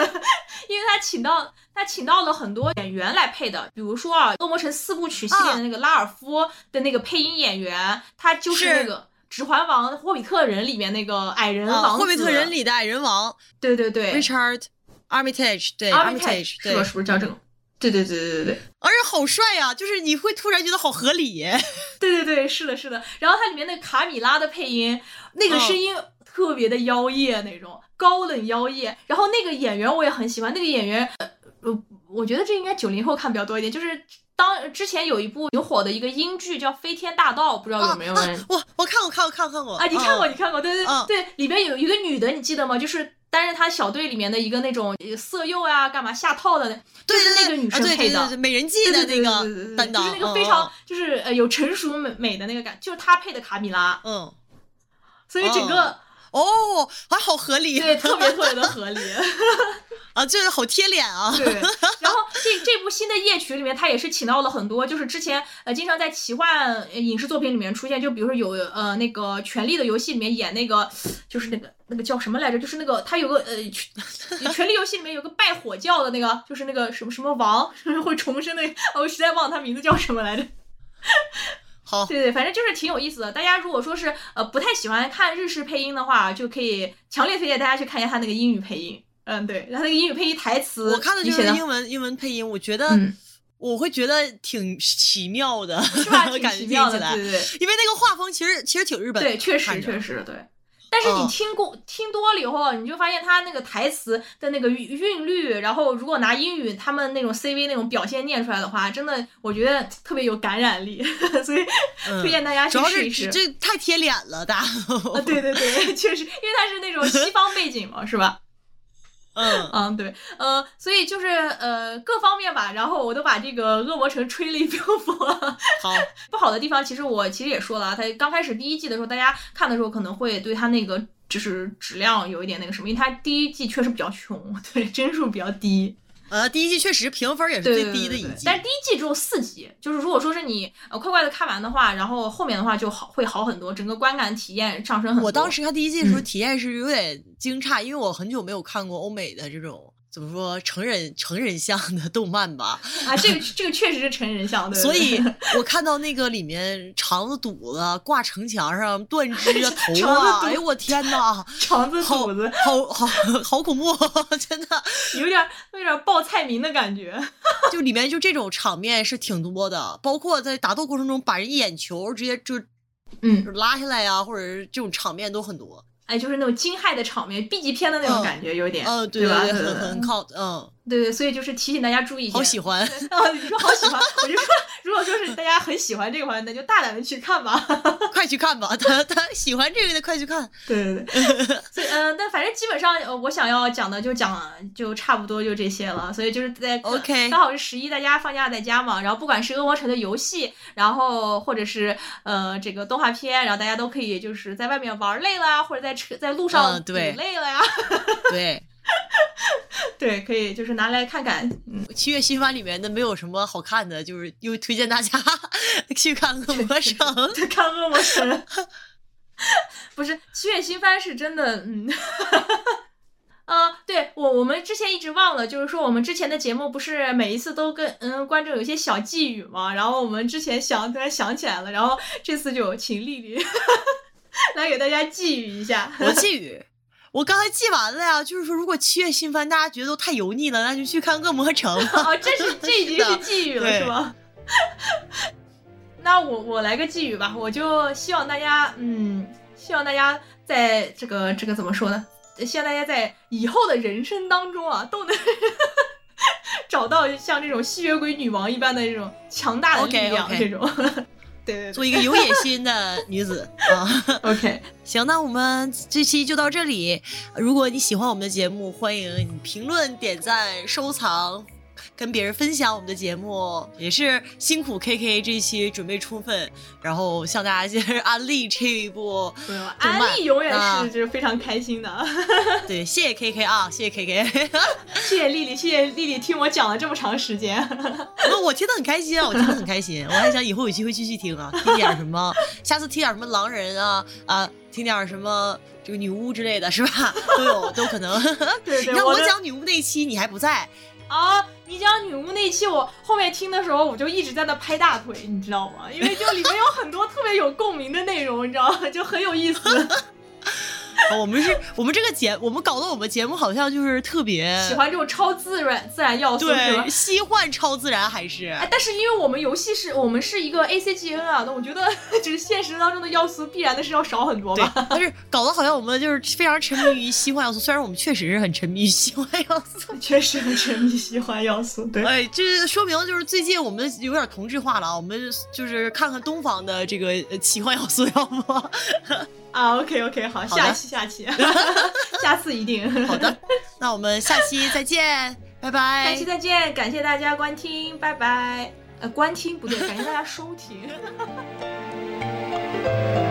因为他请到他请到了很多演员来配的，比如说啊，《恶魔城四部曲》系列的那个拉尔夫的那个配音演员，他就是那个《指环王》《霍比特人》里面那个矮人王子，《霍比特人》里的矮人王，对对对，Richard Armitage，对，Armitage，是不是不是叫这个？对对对对对对，而且好帅呀！就是你会突然觉得好合理。对对对，是的，是的。然后它里面那个卡米拉的配音，那个声音特别的妖艳那种，高冷妖艳。然后那个演员我也很喜欢，那个演员，呃，我觉得这应该九零后看比较多一点。就是当之前有一部挺火的一个英剧叫《飞天大盗》，不知道有没有人？我我看过，看过，看过，看过。啊，你看过，你看过？对对对，里边有一个女的，你记得吗？就是。担任他小队里面的一个那种色诱啊，干嘛下套的，就是那个女生配的美人计的那个担当，就是那个非常就是呃有成熟美美的那个感，就是她配的卡米拉，嗯，所以整个。哦，还好合理，对，特别特别的合理，啊，就是好贴脸啊。对，然后这这部新的夜曲里面，他也是请到了很多，就是之前呃经常在奇幻影视作品里面出现，就比如说有呃那个《权力的游戏》里面演那个，就是那个那个叫什么来着？就是那个他有个呃《权力游戏》里面有个拜火教的那个，就是那个什么什么王会重生的，我实在忘了他名字叫什么来着。好，对对，反正就是挺有意思的。大家如果说是呃不太喜欢看日式配音的话，就可以强烈推荐大家去看一下他那个英语配音。嗯，对，他那个英语配音台词，我看的就是英文英文配音，我觉得我会觉得挺奇妙的，是吧？挺奇妙的，对对对，因为那个画风其实其实挺日本，对，确实确实对。但是你听过听多了以后，你就发现他那个台词的那个韵律，然后如果拿英语他们那种 CV 那种表现念出来的话，真的我觉得特别有感染力，所以推荐大家去试一试。这太贴脸了，大啊，对对对，确实，因为他是那种西方背景嘛，是吧？嗯嗯对，呃，所以就是呃各方面吧，然后我都把这个恶魔城吹了一遍佛。好，不好的地方其实我其实也说了，他刚开始第一季的时候，大家看的时候可能会对他那个就是质量有一点那个什么，因为他第一季确实比较穷，对帧数比较低。呃，第一季确实评分也是最低的一季，但是第一季只有四集，就是如果说是你呃快快的看完的话，然后后面的话就好会好很多，整个观感体验上升很多。我当时看第一季的时候体验是有点惊诧，因为我很久没有看过欧美的这种。怎么说成人成人向的动漫吧？啊，这个这个确实是成人向的。所以 我看到那个里面肠子肚子挂城墙上断肢啊 头啊，哎呦我天哪，肠子肚子，好好好恐怖，真的有点有点报菜名的感觉。就里面就这种场面是挺多的，包括在打斗过程中把人眼球直接就嗯拉下来呀，或者是这种场面都很多。哎，就是那种惊骇的场面，B 级片的那种感觉，有点，嗯，对吧？很很靠，嗯。对对，所以就是提醒大家注意一好喜欢啊！你说好喜欢，我就说，如果说是大家很喜欢这个话，那就大胆的去看吧，快去看吧！他他喜欢这个的，快去看。对对对，所以嗯，但反正基本上我想要讲的就讲，就差不多就这些了。所以就是在 OK，刚好是十一，大家放假在家嘛，然后不管是恶魔城的游戏，然后或者是呃这个动画片，然后大家都可以就是在外面玩累了，或者在车在路上累了呀，对。对，可以就是拿来看看。嗯，七月新番里面的没有什么好看的，就是又推荐大家 去看《恶魔城》。看《恶魔城》，不是七月新番是真的，嗯，呃，对我我们之前一直忘了，就是说我们之前的节目不是每一次都跟嗯观众有一些小寄语嘛，然后我们之前想突然想起来了，然后这次就请丽丽来给大家寄语一下。我寄语。我刚才记完了呀，就是说，如果七月新番大家觉得都太油腻了，那就去看《恶魔城》。哦，这是这已经 是寄语了，是吗？那我我来个寄语吧，我就希望大家，嗯，希望大家在这个这个怎么说呢？希望大家在以后的人生当中啊，都能找到像这种吸血鬼女王一般的这种强大的力量，这种。对，做一个有野心的女子 啊。OK，行，那我们这期就到这里。如果你喜欢我们的节目，欢迎你评论、点赞、收藏。跟别人分享我们的节目，也是辛苦 K K 这一期准备充分，然后向大家接着安利这一部安利永远是就是非常开心的。对，谢谢 K K 啊，谢谢 K K，谢谢丽丽，谢谢丽丽听我讲了这么长时间，我我听得很开心啊，我听得很开心，我还想以后有机会继续听啊，听点什么，下次听点什么狼人啊啊，听点什么这个女巫之类的是吧？都有都可能。对对，你看我讲女巫那期你还不在。啊！你讲女巫那期，我后面听的时候，我就一直在那拍大腿，你知道吗？因为就里面有很多特别有共鸣的内容，你知道吗？就很有意思。我们是我们这个节，我们搞得我们节目好像就是特别喜欢这种超自然自然要素，对，西幻超自然还是？哎，但是因为我们游戏是我们是一个 A C G N 啊，那我觉得 就是现实当中的要素必然的是要少很多吧。但是搞得好像我们就是非常沉迷于西幻要素，虽然我们确实是很沉迷于西幻要素，确实很沉迷西幻要素。对，哎，这说明就是最近我们有点同质化了啊，我们就是看看东方的这个奇幻要素，要不？啊 ok ok 好下期下期。哈哈哈下次一定。好的。那我们下期再见拜拜。下期再见感谢大家观听拜拜。呃观听不对感谢大家收听。哈哈哈